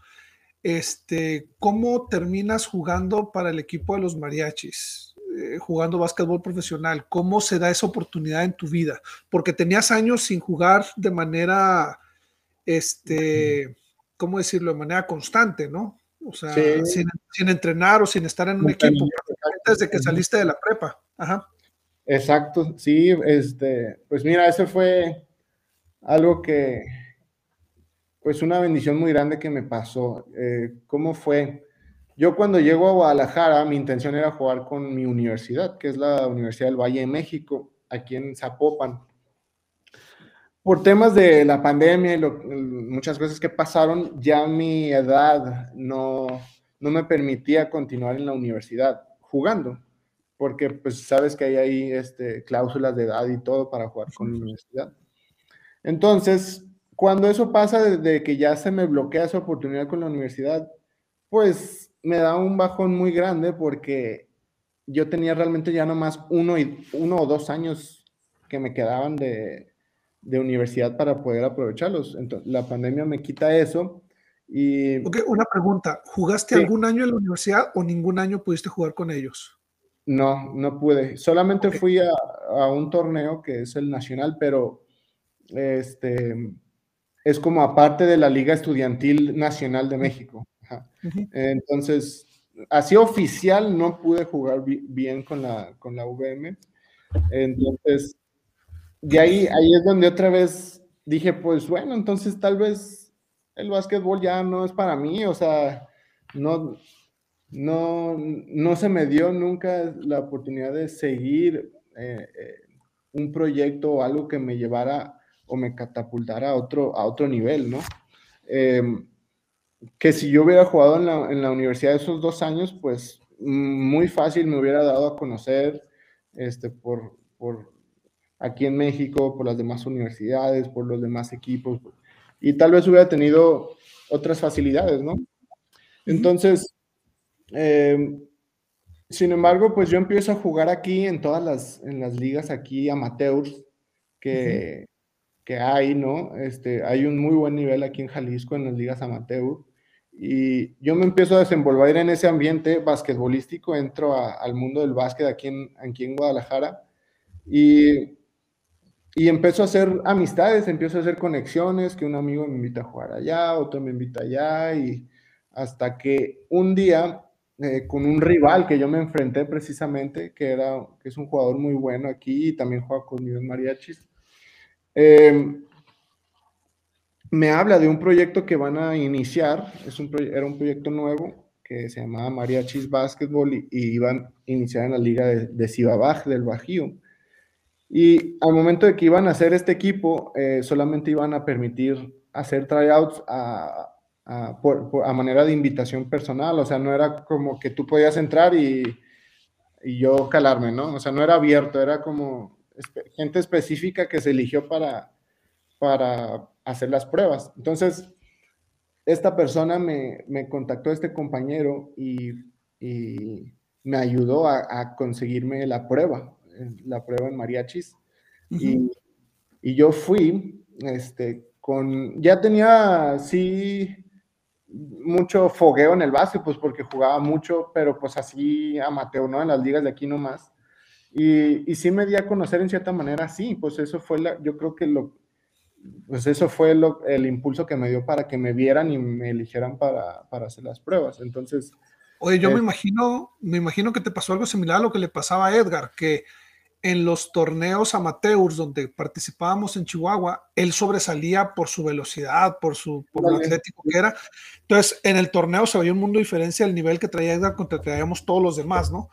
Este, ¿Cómo terminas jugando para el equipo de los mariachis? Eh, jugando básquetbol profesional? ¿Cómo se da esa oportunidad en tu vida? Porque tenías años sin jugar de manera, este, ¿cómo decirlo? De manera constante, ¿no? O sea, sin, entrenar o sin estar en un equipo, desde que saliste de la prepa. Ajá. Exacto, sí, este, pues mira, ese fue algo que, pues una bendición muy grande que me pasó. Eh, ¿Cómo fue? Yo cuando llego a Guadalajara, mi intención era jugar con mi universidad, que es la Universidad del Valle de México, aquí en Zapopan. Por temas de la pandemia y muchas cosas que pasaron, ya mi edad no, no me permitía continuar en la universidad jugando, porque pues sabes que hay ahí este, cláusulas de edad y todo para jugar con la universidad. Entonces, cuando eso pasa, desde que ya se me bloquea esa oportunidad con la universidad, pues me da un bajón muy grande porque yo tenía realmente ya nomás uno, y, uno o dos años que me quedaban de, de universidad para poder aprovecharlos. Entonces, la pandemia me quita eso. Y... Okay, una pregunta, ¿jugaste algún año en la universidad o ningún año pudiste jugar con ellos? No, no pude. Solamente fui a, a, un torneo que es el nacional, pero este es como aparte de la Liga Estudiantil Nacional de México. Entonces, así oficial no pude jugar bien con la, con la VM. Entonces, de ahí, ahí es donde otra vez dije, pues bueno, entonces tal vez el básquetbol ya no es para mí, o sea, no, no, no se me dio nunca la oportunidad de seguir eh, eh, un proyecto o algo que me llevara o me catapultara a otro, a otro nivel, ¿no? Em, que si yo hubiera jugado en la, en la, universidad esos dos años, pues muy fácil me hubiera dado a conocer este, por, por aquí en México, por las demás universidades, por los demás equipos, y tal vez hubiera tenido otras facilidades, ¿no? Entonces, eh, sin embargo, pues yo empiezo a jugar aquí en todas las, en las ligas aquí amateurs que, que hay, ¿no? Este, hay un muy buen nivel aquí en Jalisco en las ligas amateur. Y yo me empiezo a desenvolver en ese ambiente basquetbolístico, entro al mundo del básquet aquí en, aquí en Guadalajara y, y empiezo a hacer amistades, empiezo a hacer conexiones, que un amigo me invita a jugar allá, otro me invita allá, y hasta que un día eh, con un rival que yo me enfrenté precisamente, que, era, que es un jugador muy bueno aquí y también juega con mis mariachis, eh, me habla de un proyecto que van a iniciar, es un era un proyecto nuevo que se llamaba Mariachis Basketball y, iban a iniciar en la liga de, de del Bajío. Y al momento de que iban a hacer este equipo, eh, solamente iban a permitir hacer tryouts a, a, a, manera de invitación personal, o sea, no era como que tú podías entrar y, y yo calarme, ¿no? O sea, no era abierto, era como gente específica que se eligió para, para hacer las pruebas. Entonces, esta persona me, me contactó, este compañero, y, y me ayudó a, a, conseguirme la prueba, la prueba en mariachis. y, y, yo fui, este, con, ya tenía, sí, mucho fogueo en el básquet, pues porque jugaba mucho, pero pues así amateur, ¿no? En las ligas de aquí nomás. Y, y sí me di a conocer en cierta manera, sí, pues eso fue, la, yo creo que lo, pues eso fue lo, el impulso que me dio para que me vieran y me eligieran para, para hacer las pruebas. Entonces... Oye, yo me imagino, me imagino que te pasó algo similar a lo que le pasaba a Edgar, que en los torneos amateurs donde participábamos en Chihuahua, él sobresalía por su velocidad, por su por lo atlético que era. Entonces, en el torneo se veía un mundo diferente al nivel que traía Edgar contra que traíamos todos los demás, ¿no?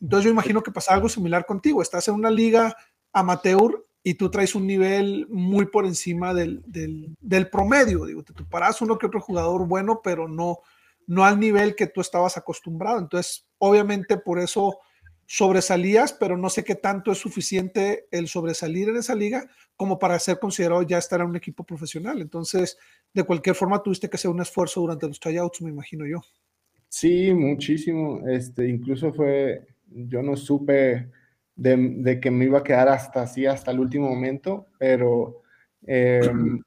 Entonces, yo imagino que pasa algo similar contigo. Estás en una liga amateur y tú traes un nivel muy por encima del, del, promedio. Digo, te paras uno que otro jugador bueno, pero no, no al nivel que tú estabas acostumbrado. Entonces, obviamente por eso sobresalías, pero no sé qué tanto es suficiente el sobresalir en esa liga como para ser considerado ya estar en un equipo profesional. Entonces, de cualquier forma, tuviste que hacer un esfuerzo durante los tryouts, me imagino yo. Sí, muchísimo. Este, incluso fue, yo no supe de, que me iba a quedar hasta así, hasta el último momento, pero em,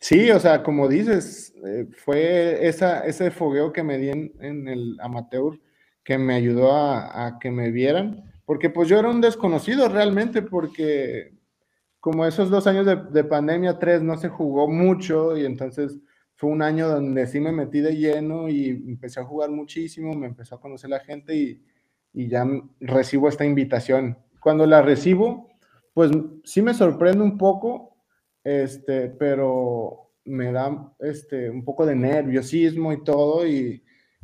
sí, o sea, como dices, eh, fue esa, ese fogueo que me di en, el amateur que me ayudó a, que me vieran, porque pues yo era un desconocido realmente, porque como esos dos años de, de pandemia, tres, no se jugó mucho y entonces fue un año donde sí me metí de lleno y empecé a jugar muchísimo, me empezó a conocer la gente y, y ya recibo esta invitación. Cuando la recibo, pues sí me sorprende un poco, este, pero me da este, un poco de nerviosismo y todo, y,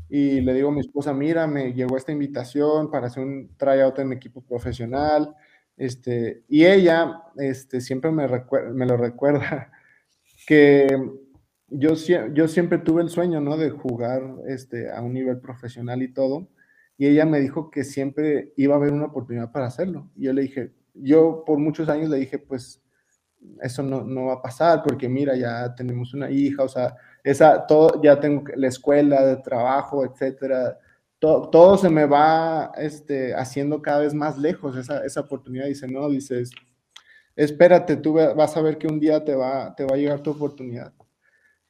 y le digo a mi esposa, mira, me llegó esta invitación para hacer un tryout en equipo profesional, este, y ella este, siempre me, me lo recuerda, que yo, yo siempre tuve el sueño, ¿no? De jugar este, a un nivel profesional y todo, y ella me dijo que siempre iba a haber una oportunidad para hacerlo. Y yo le dije, yo por muchos años le dije, pues eso no, no va a pasar porque mira, ya tenemos una hija, o sea, esa, todo, ya tengo la escuela, de trabajo, etcétera, todo, todo se me va este, haciendo cada vez más lejos esa, esa oportunidad. Dice, no, dices, espérate, tú vas a ver que un día te va, te va a llegar tu oportunidad.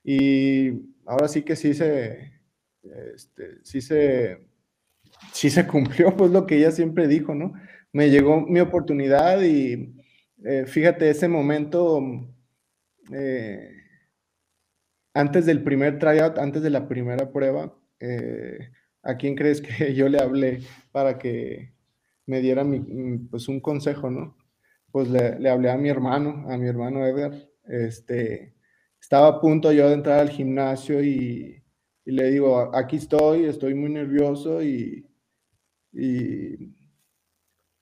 Y ahora sí que sí se, este, sí se, sí se cumplió, pues lo que ella siempre dijo, ¿no? Me llegó mi oportunidad y eh, fíjate, ese momento, eh, antes del primer tryout, antes de la primera prueba, eh, ¿a quién crees que yo le hablé para que me diera pues un consejo, no? Pues le, hablé a mi hermano, a mi hermano Edgar. Este, estaba a punto yo de entrar al gimnasio y, le digo, aquí estoy, estoy muy nervioso y, y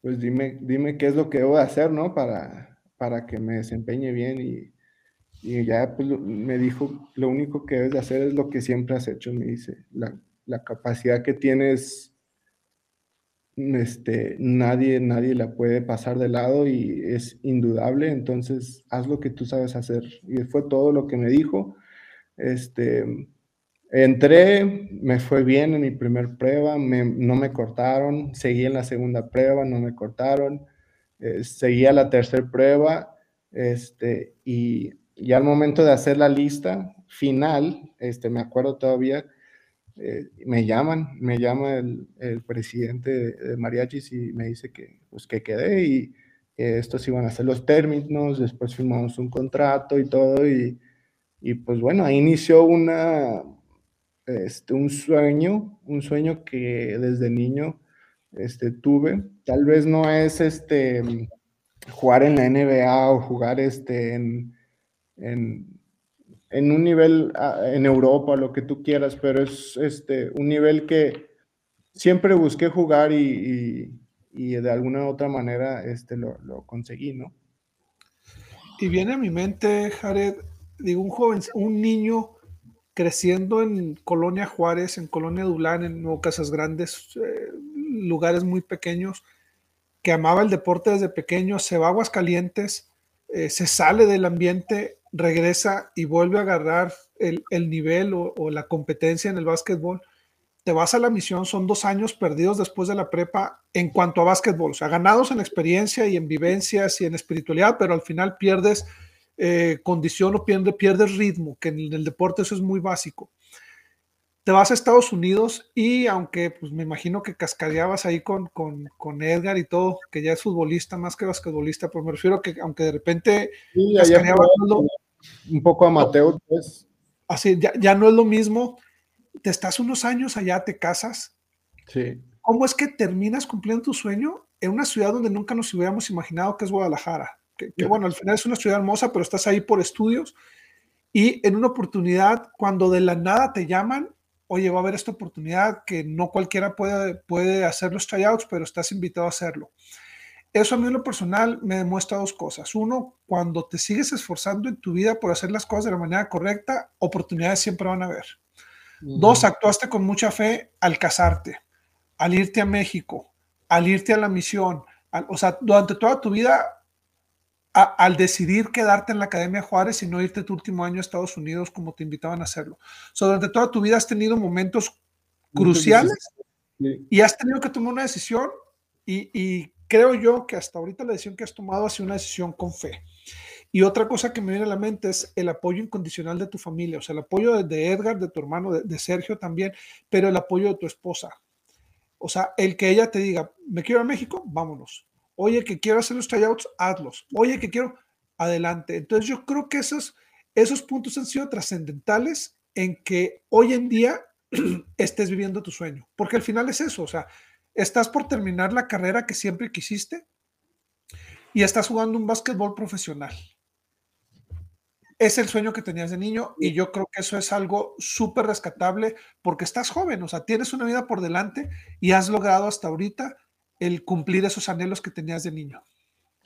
pues dime, dime qué es lo que debo hacer, ¿no? Para, para que me desempeñe bien y, y ya pues, me dijo, lo único que debes de hacer es lo que siempre has hecho, me dice, la, la capacidad que tienes, este, nadie, nadie la puede pasar de lado y es indudable, entonces haz lo que tú sabes hacer. Y fue todo lo que me dijo. Este, entré, me fue bien en mi primer prueba, no me cortaron, seguí en la segunda prueba, no me cortaron, eh, seguí a la tercera prueba, este, y ya al momento de hacer la lista final, este, me acuerdo todavía, eh, me llaman, me llama el, presidente de, Mariachis y me dice que, pues, que quedé y que estos iban a ser los términos, después firmamos un contrato y todo, y, y pues bueno, ahí inició una, este, un sueño, un sueño que desde niño este, tuve. Tal vez no es este, jugar en la NBA o jugar este, en, en, un nivel en Europa, lo que tú quieras, pero es este, un nivel que siempre busqué jugar y, de alguna otra manera este, lo, lo, conseguí, ¿no? Y viene a mi mente, Jared, digo, un joven, un niño creciendo en Colonia Juárez, en Colonia Dulán, en Nuevo Casas Grandes, eh, lugares muy pequeños, que amaba el deporte desde pequeño, se va a Aguascalientes, eh, se sale del ambiente, regresa y vuelve a agarrar el, nivel o, la competencia en el básquetbol. Te vas a la misión, son dos años perdidos después de la prepa en cuanto a básquetbol, o sea, ganados en experiencia y en vivencias y en espiritualidad, pero al final pierdes eh, condición o pierde, pierdes ritmo, que en el deporte eso es muy básico. Te vas a Estados Unidos y aunque pues me imagino que cascadeabas ahí con, con, Edgar y todo, que ya es futbolista más que basquetbolista, pero me refiero a que aunque de repente un poco amateur, pues. Así, ya, ya no es lo mismo. Te estás unos años allá, te casas. Sí. ¿Cómo es que terminas cumpliendo tu sueño en una ciudad donde nunca nos hubiéramos imaginado que es Guadalajara? Que, bueno, al final es una ciudad hermosa, pero estás ahí por estudios y en una oportunidad, cuando de la nada te llaman, oye, va a haber esta oportunidad que no cualquiera puede, puede hacer los tryouts, pero estás invitado a hacerlo. Eso a mí en lo personal me demuestra dos cosas. Uno, cuando te sigues esforzando en tu vida por hacer las cosas de la manera correcta, oportunidades siempre van a haber. Dos, actuaste con mucha fe al casarte, al irte a México, al irte a la misión. o sea, durante toda tu vida al decidir quedarte en la Academia Juárez y no irte tu último año a Estados Unidos como te invitaban a hacerlo. So, durante toda tu vida has tenido momentos cruciales y has tenido que tomar una decisión y, creo yo que hasta ahorita la decisión que has tomado ha sido una decisión con fe. Y otra cosa que me viene a la mente es el apoyo incondicional de tu familia, o sea, el apoyo de, Edgar, de tu hermano, de Sergio también, pero el apoyo de tu esposa. O sea, el que ella te diga, me quiero a México, vámonos Oye, que quiero hacer los tryouts, hazlos. Oye, que quiero, adelante. Entonces yo creo que esos, esos puntos han sido trascendentales en que hoy en día estés viviendo tu sueño. Porque al final es eso, o sea, estás por terminar la carrera que siempre quisiste y estás jugando un básquetbol profesional. es el sueño que tenías de niño y yo creo que eso es algo súper rescatable porque estás joven, o sea, tienes una vida por delante y has logrado hasta ahorita el cumplir esos anhelos que tenías de niño.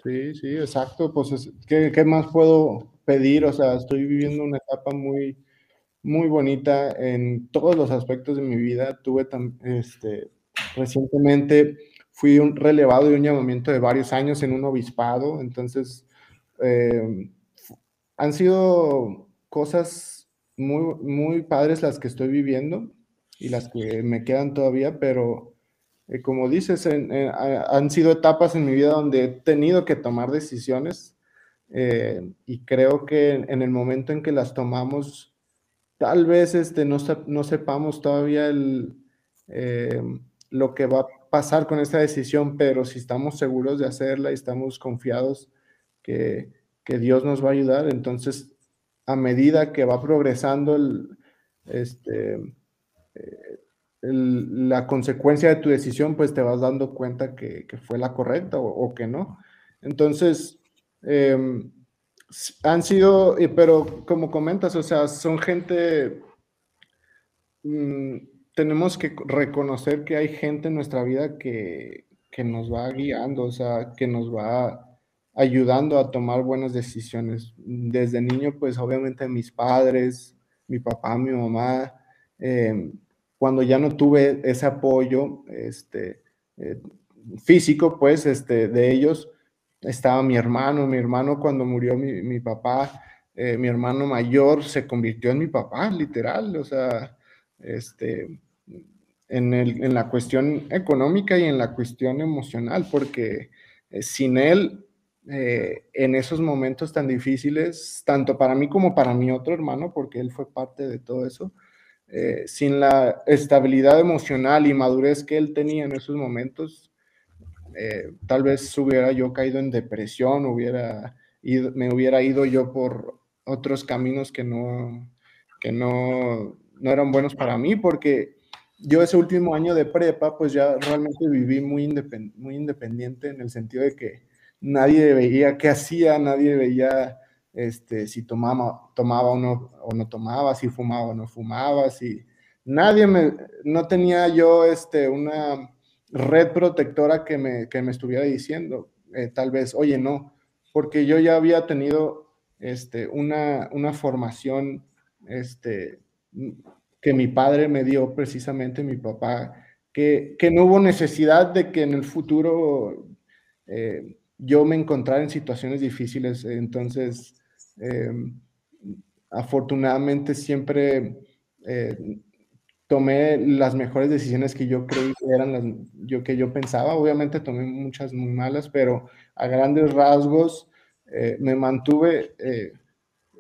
Sí, sí, exacto. Pues, ¿qué, ¿qué, más puedo pedir? O sea, estoy viviendo una etapa muy, muy bonita en todos los aspectos de mi vida. Tuve este, recientemente fui un relevado de un llamamiento de varios años en un obispado, entonces eh, han sido cosas muy, muy padres las que estoy viviendo y las que me quedan todavía, pero eh, como dices, han sido etapas en mi vida donde he tenido que tomar decisiones eh, y creo que en, el momento en que las tomamos, tal vez este, no, no sepamos todavía el, lo que va a pasar con esta decisión, pero si estamos seguros de hacerla y estamos confiados que, que Dios nos va a ayudar, entonces a medida que va progresando el, este, eh, la consecuencia de tu decisión, pues te vas dando cuenta que, fue la correcta o, que no. Entonces, em, han sido, pero como comentas, o sea, son gente... Mm, tenemos que reconocer que hay gente en nuestra vida que, que nos va guiando, o sea, que nos va ayudando a tomar buenas decisiones. Desde niño, pues obviamente mis padres, mi papá, mi mamá, em, cuando ya no tuve ese apoyo este, eh, físico, pues, este, de ellos, estaba mi hermano, mi hermano cuando murió mi, papá, eh, mi hermano mayor se convirtió en mi papá, literal, o sea, este, en, la cuestión económica y en la cuestión emocional, porque eh, sin él, en esos momentos tan difíciles, tanto para mí como para mi otro hermano, porque él fue parte de todo eso, eh, sin la estabilidad emocional y madurez que él tenía en esos momentos, tal vez hubiera yo caído en depresión, hubiera me hubiera ido yo por otros caminos que no, que no, no eran buenos para mí, porque yo ese último año de prepa, pues ya realmente viví muy, muy independiente en el sentido de que nadie veía qué hacía, nadie veía este, si tomaba, tomaba o, no, o no tomaba, si fumaba o no fumaba, si nadie me, no tenía yo este, una red protectora que me, que me estuviera diciendo, eh, tal vez, oye, no, porque yo ya había tenido este, una, una formación este, que mi padre me dio precisamente, mi papá, que, que no hubo necesidad de que en el futuro eh, yo me encontrara en situaciones difíciles. Entonces, eh, afortunadamente siempre eh, tomé las mejores decisiones que yo creí que eran las yo, que yo pensaba. Obviamente tomé muchas muy malas, pero a grandes rasgos me mantuve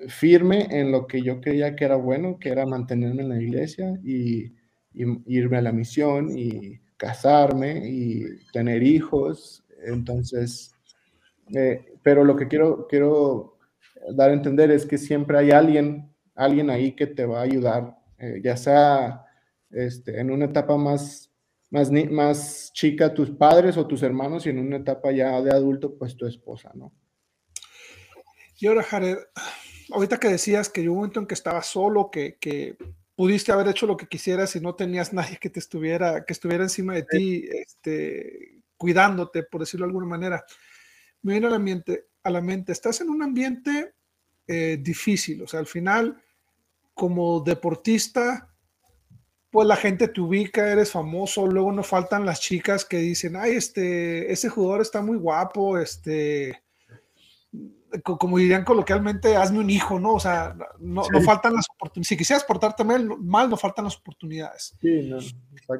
firme en lo que yo creía que era bueno, que era mantenerme en la iglesia y, irme a la misión y casarme y tener hijos. Entonces, eh, pero lo que quiero, quiero dar a entender es que siempre hay alguien, alguien ahí que te va a ayudar, eh, ya sea este, en una etapa más, más, más chica tus padres o tus hermanos y en una etapa ya de adulto, pues tu esposa, ¿no? Y ahora, Jared, ahorita que decías que hubo un momento en que estabas solo, que, que, pudiste haber hecho lo que quisieras y no tenías nadie que te estuviera, que estuviera encima de ti, este, cuidándote, por decirlo de alguna manera. Me viene la mente, a la mente estás en un ambiente eh, difícil, o sea, al final, como deportista, pues la gente te ubica, eres famoso, luego no faltan las chicas que dicen, ay, este, ese jugador está muy guapo, este, como dirían coloquialmente, hazme un hijo, ¿no? O sea, no, faltan las oportunidades. Si quisieras portarte mal, no faltan las oportunidades. Sí, no,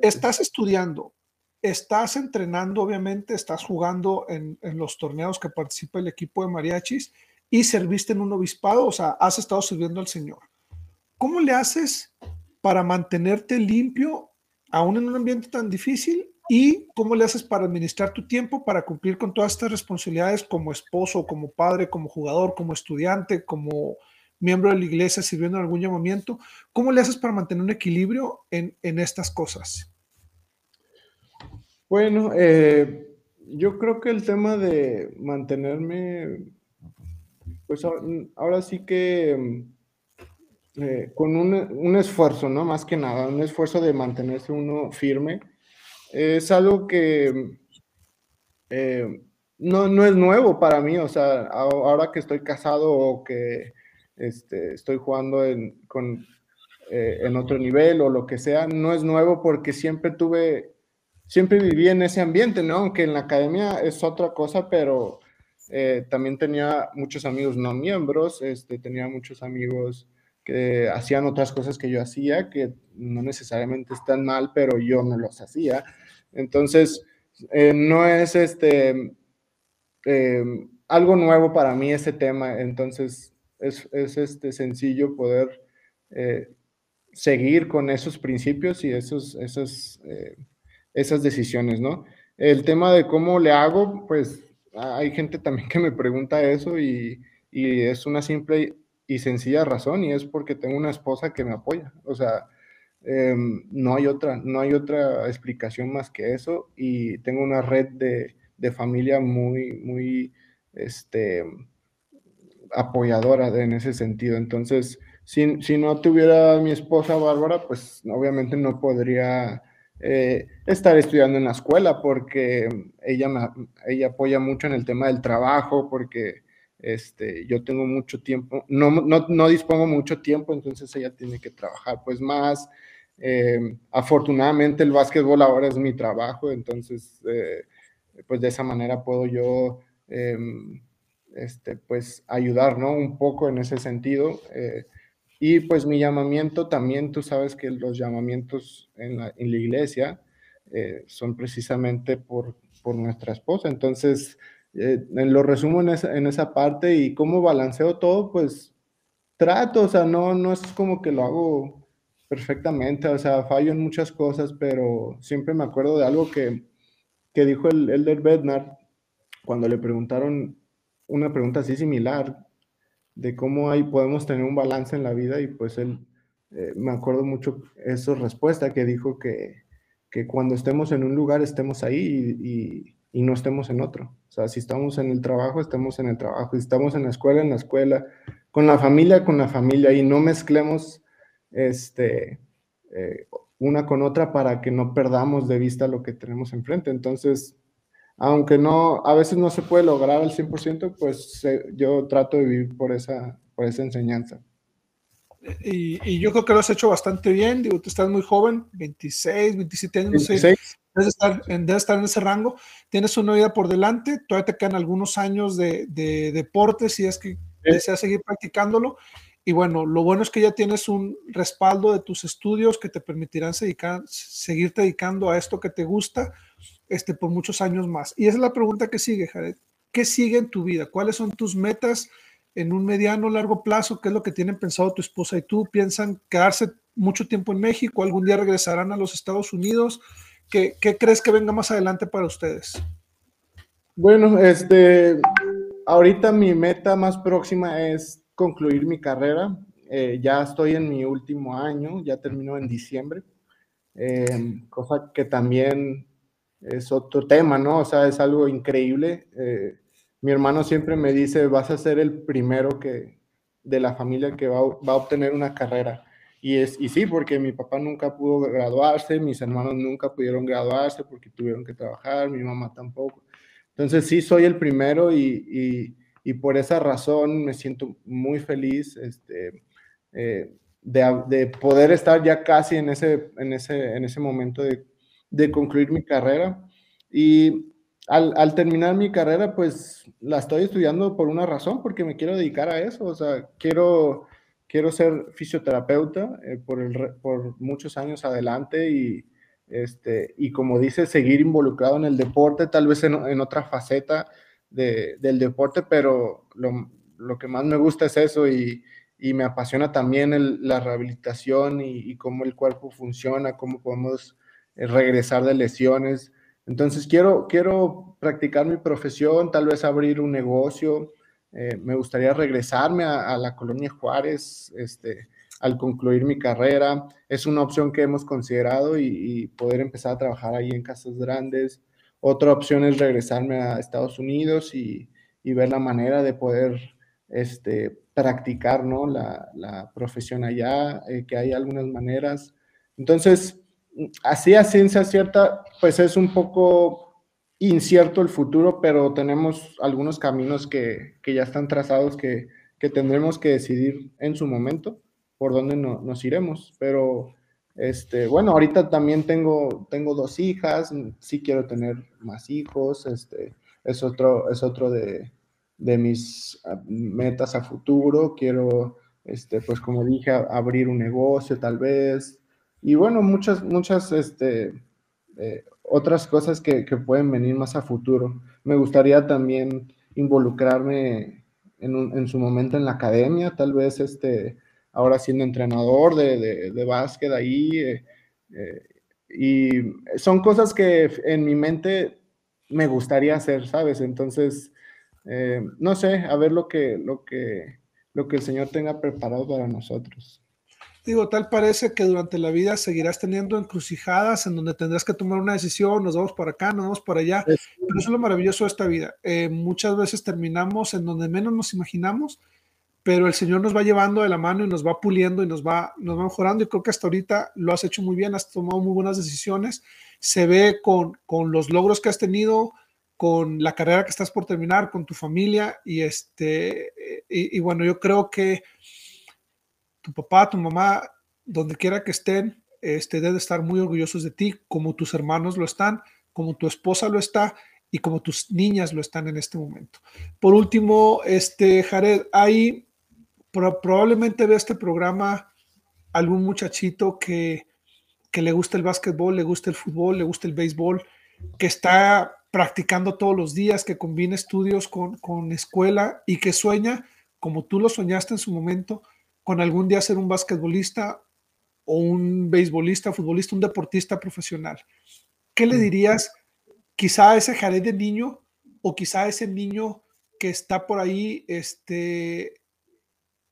estás estudiando, estás entrenando, obviamente, estás jugando en, en, los torneos que participa el equipo de mariachis y serviste en un obispado, o sea, has estado sirviendo al Señor. ¿Cómo le haces para mantenerte limpio aún en un ambiente tan difícil ¿Y cómo le haces para administrar tu tiempo para cumplir con todas estas responsabilidades como esposo, como padre, como jugador, como estudiante, como miembro de la iglesia sirviendo en algún llamamiento? ¿Cómo le haces para mantener un equilibrio en, en estas cosas? Bueno, eh, yo creo que el tema de mantenerme Pues ahora sí que eh, con un, esfuerzo, ¿no? Más que nada, un esfuerzo de mantenerse uno firme. Es algo que eh, no, no, es nuevo para mí, o sea, ahora que estoy casado o que este, estoy jugando en, con, eh, en otro nivel o lo que sea, no es nuevo porque siempre tuve, siempre viví en ese ambiente, ¿no? Aunque en la academia es otra cosa, pero también tenía muchos amigos no miembros, este, tenía muchos amigos que hacían otras cosas que yo hacía, que no necesariamente están mal, pero yo no los hacía. Entonces, eh, no es este, eh, algo nuevo para mí ese tema, entonces es, es este, sencillo poder eh, seguir con esos principios y esos, esos, esas decisiones, ¿no? El tema de cómo le hago, pues hay gente también que me pregunta eso y, es una simple y sencilla razón y es porque tengo una esposa que me apoya. O sea, em, no, hay otra, no hay otra explicación más que eso y tengo una red de, de familia muy, muy este, apoyadora en ese sentido. Entonces, si, si, no tuviera mi esposa Bárbara, pues obviamente no podría eh, estar estudiando en la escuela porque ella, me, ella apoya mucho en el tema del trabajo, porque este, yo tengo mucho tiempo, no, no, no dispongo mucho tiempo, entonces ella tiene que trabajar pues más. Eh, afortunadamente el básquetbol ahora es mi trabajo, entonces eh, pues de esa manera puedo yo em, este, pues ayudar, ¿no? Un poco en ese sentido. Y pues mi llamamiento también, tú sabes que los llamamientos en la, en la iglesia son precisamente por, por nuestra esposa, entonces eh, lo resumo en esa, en esa parte y cómo balanceo todo, pues trato, o sea, no, no es como que lo hago perfectamente, o sea, fallo en muchas cosas, pero siempre me acuerdo de algo que, que dijo el Elder Bednar cuando le preguntaron una pregunta así similar de cómo ahí podemos tener un balance en la vida y pues él, eh, me acuerdo mucho esa respuesta que dijo que, que cuando estemos en un lugar estemos ahí y y no estemos en otro. O sea, si estamos en el trabajo, estemos en el trabajo. Si estamos en la escuela, en la escuela. Con la familia, con la familia. Y no mezclemos este, eh, una con otra para que no perdamos de vista lo que tenemos enfrente. Entonces, aunque no, a veces no se puede lograr al 100%, pues yo trato de vivir por esa, por esa enseñanza. Y, yo creo que lo has hecho bastante bien. Digo, tú estás muy joven, 26, 27 años, no sé debes estar, en, estar en ese rango, tienes una vida por delante, todavía te quedan algunos años de, de deporte si es que deseas seguir practicándolo. Y bueno, lo bueno es que ya tienes un respaldo de tus estudios que te permitirán seguir, seguirte dedicando a esto que te gusta este, por muchos años más. Y esa es la pregunta que sigue, Jared. ¿Qué sigue en tu vida? ¿Cuáles son tus metas en un mediano largo plazo? ¿Qué es lo que tienen pensado tu esposa y tú? ¿Piensan quedarse mucho tiempo en México? ¿Algún día regresarán a los Estados Unidos? ¿Qué, crees que venga más adelante para ustedes? Bueno, este, ahorita mi meta más próxima es concluir mi carrera. Eh, ya estoy en mi último año, ya termino en diciembre, em, cosa que también es otro tema, ¿no? O sea, es algo increíble. Eh, mi hermano siempre me dice, vas a ser el primero que, de la familia que va, va a obtener una carrera. Y, es, y sí, porque mi papá nunca pudo graduarse, mis hermanos nunca pudieron graduarse porque tuvieron que trabajar, mi mamá tampoco. Entonces sí, soy el primero y, y, por esa razón me siento muy feliz este, eh, de, de, poder estar ya casi en ese, en ese, en ese momento de, de concluir mi carrera. Y al, terminar mi carrera, pues la estoy estudiando por una razón, porque me quiero dedicar a eso. O sea, quiero quiero ser fisioterapeuta eh, por, por muchos años adelante y, este, y como dice, seguir involucrado en el deporte, tal vez en, en otra faceta de, del deporte, pero lo, lo, que más me gusta es eso y, y me apasiona también la rehabilitación y, cómo el cuerpo funciona, cómo podemos regresar de lesiones. Entonces quiero, quiero practicar mi profesión, tal vez abrir un negocio, eh, me gustaría regresarme a, la colonia Juárez este, al concluir mi carrera. Es una opción que hemos considerado y, poder empezar a trabajar ahí en casas grandes. Otra opción es regresarme a Estados Unidos y, ver la manera de poder este, practicar ¿no? la, la profesión allá, eh, que hay algunas maneras. Entonces, así a ciencia cierta, pues es un poco incierto el futuro, pero tenemos algunos caminos que, que ya están trazados que, que, tendremos que decidir en su momento por dónde no, nos iremos. Pero, este, bueno, ahorita también tengo, tengo dos hijas, sí quiero tener más hijos, este, es otro, es otro de, de mis ah, metas a futuro. Quiero, este, pues como dije, abrir un negocio tal vez. Y bueno, muchas, muchas, este, eh, otras cosas que, que, pueden venir más a futuro. Me gustaría también involucrarme en, un, en, su momento en la academia, tal vez este, ahora siendo entrenador de, de, básquet ahí. Eh, eh, y son cosas que en mi mente me gustaría hacer, ¿sabes? Entonces, no sé, a ver lo que, lo, que, lo que el Señor tenga preparado para nosotros. Digo, tal parece que durante la vida seguirás teniendo encrucijadas en donde tendrás que tomar una decisión, nos vamos para acá, nos vamos para allá. Pero eso es lo maravilloso de esta vida. Eh, muchas veces terminamos en donde menos nos imaginamos, pero el Señor nos va llevando de la mano y nos va puliendo y nos va, nos va mejorando. Y creo que hasta ahorita lo has hecho muy bien, has tomado muy buenas decisiones. Se ve con, con los logros que has tenido, con la carrera que estás por terminar, con tu familia y este, y, bueno, yo creo que tu papá, tu mamá, donde quiera que estén, este, deben estar muy orgullosos de ti, como tus hermanos lo están, como tu esposa lo está y como tus niñas lo están en este momento. Por último, este, Jared, hay probablemente ve este programa algún muchachito que, que le gusta el básquetbol, le gusta el fútbol, le gusta el béisbol, que está practicando todos los días, que combina estudios con, con escuela y que sueña, como tú lo soñaste en su momento, con algún día ser un basquetbolista o un beisbolista, futbolista, un deportista profesional. ¿Qué le mm. dirías quizá a ese Jared de niño o quizá a ese niño que está por ahí este,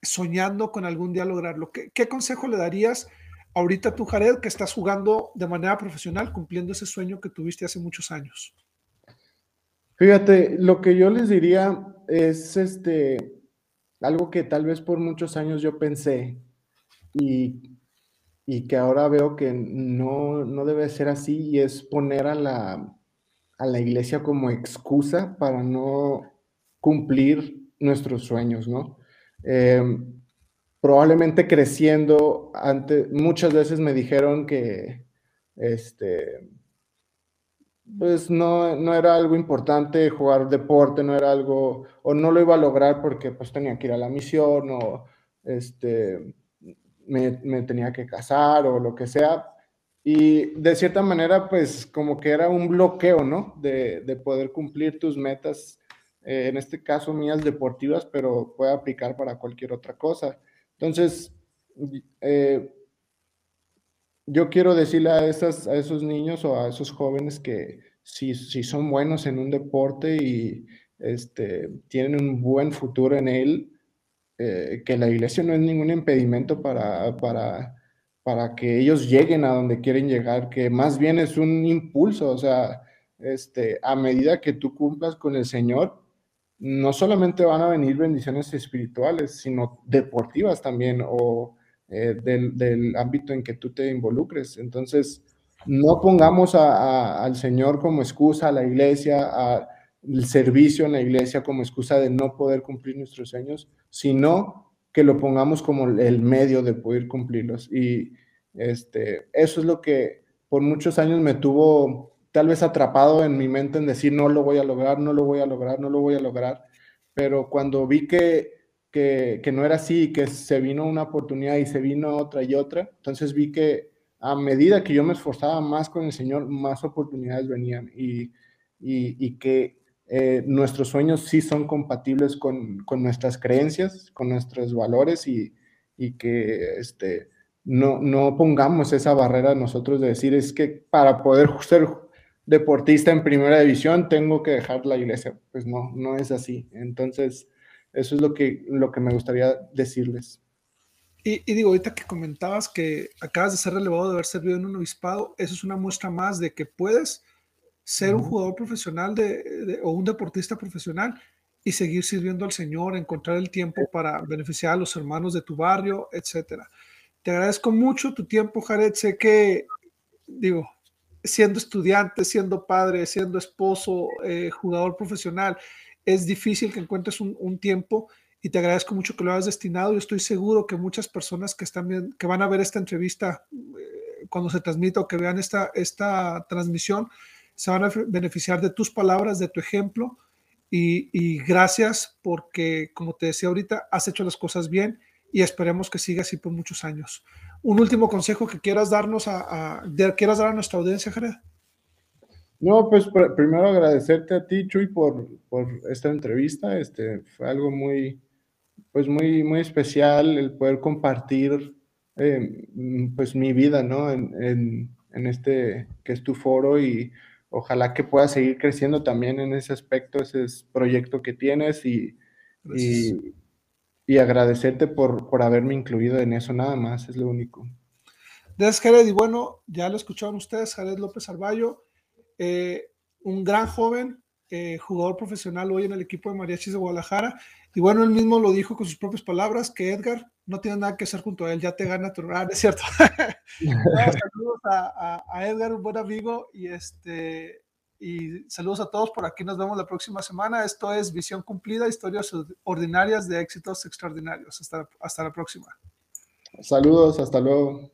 soñando con algún día lograrlo? ¿Qué, ¿Qué, consejo le darías ahorita tú, Jared, que estás jugando de manera profesional, cumpliendo ese sueño que tuviste hace muchos años? Fíjate, lo que yo les diría es este algo que tal vez por muchos años yo pensé y, y que ahora veo que no, no, debe ser así y es poner a la, a la iglesia como excusa para no cumplir nuestros sueños, ¿no? Em, probablemente creciendo, antes, muchas veces me dijeron que, este, pues no, no era algo importante jugar deporte, no era algo, o no lo iba a lograr porque pues tenía que ir a la misión o este, me, me tenía que casar o lo que sea. Y de cierta manera, pues como que era un bloqueo, ¿no? De, de poder cumplir tus metas, eh, en este caso mías deportivas, pero puede aplicar para cualquier otra cosa. Entonces, eh, yo quiero decirle a, esos niños o a esos jóvenes que si, son buenos en un deporte y este, tienen un buen futuro en él, eh, que la iglesia no es ningún impedimento para que ellos lleguen a donde quieren llegar, que más bien es un impulso, o sea, este, a medida que tú cumplas con el Señor, no solamente van a venir bendiciones espirituales, sino deportivas también, o eh, del, ámbito en que tú te involucres. Entonces, no pongamos al Señor como excusa, a la iglesia, al servicio en la iglesia como excusa de no poder cumplir nuestros sueños, sino que lo pongamos como el medio de poder cumplirlos. Y este, eso es lo que por muchos años me tuvo tal vez atrapado en mi mente en decir, no lo voy a lograr, no lo voy a lograr, no lo voy a lograr. Pero cuando vi que que, no era así, que se vino una oportunidad y se vino otra y otra. Entonces vi que a medida que yo me esforzaba más con el Señor, más oportunidades venían y, y, que eh, nuestros sueños sí son compatibles con, con, nuestras creencias, con nuestros valores y, y que este, no, no pongamos esa barrera nosotros de decir es que para poder ser deportista en primera división tengo que dejar la iglesia. Pues no, no es así. Entonces, eso es lo que, lo que me gustaría decirles. Y, digo, ahorita que comentabas que acabas de ser relevado de haber servido en un obispado, eso es una muestra más de que puedes ser un jugador profesional de, o un deportista profesional y seguir sirviendo al Señor, encontrar el tiempo para beneficiar a los hermanos de tu barrio, etcétera. Te agradezco mucho tu tiempo, Jared. Sé que, digo, siendo estudiante, siendo padre, siendo esposo, eh, jugador profesional, es difícil que encuentres un, tiempo y te agradezco mucho que lo hayas destinado. Yo estoy seguro que muchas personas que, están que van a ver esta entrevista eh, cuando se transmita o que vean esta, esta transmisión, se van a beneficiar de tus palabras, de tu ejemplo. Y, gracias porque, como te decía ahorita, has hecho las cosas bien y esperemos que siga así por muchos años. Un último consejo que quieras darnos a, quieras dar a nuestra audiencia, Jared. No, pues primero agradecerte a ti, Chuy, por, por, esta entrevista. Este, fue algo muy, pues muy, muy especial el poder compartir eh, pues mi vida, ¿no? En, en, este que es tu foro y ojalá que pueda seguir creciendo también en ese aspecto, ese proyecto que tienes y, y, y agradecerte por, por haberme incluido en eso, nada más, es lo único. Gracias, Jared. Y bueno, ya lo escucharon ustedes, Jared López Arballo, eh, un gran joven, eh, jugador profesional hoy en el equipo de Mariachis de Guadalajara. Y bueno, él mismo lo dijo con sus propias palabras, que Edgar no tiene nada que hacer junto a él, ya te gana tu lugar, es cierto. saludos a, a, Edgar, un buen amigo, y este, y saludos a todos por aquí. Nos vemos la próxima semana. Esto es Visión Cumplida, historias ordinarias de éxitos extraordinarios. Hasta, hasta la próxima. Saludos, hasta luego.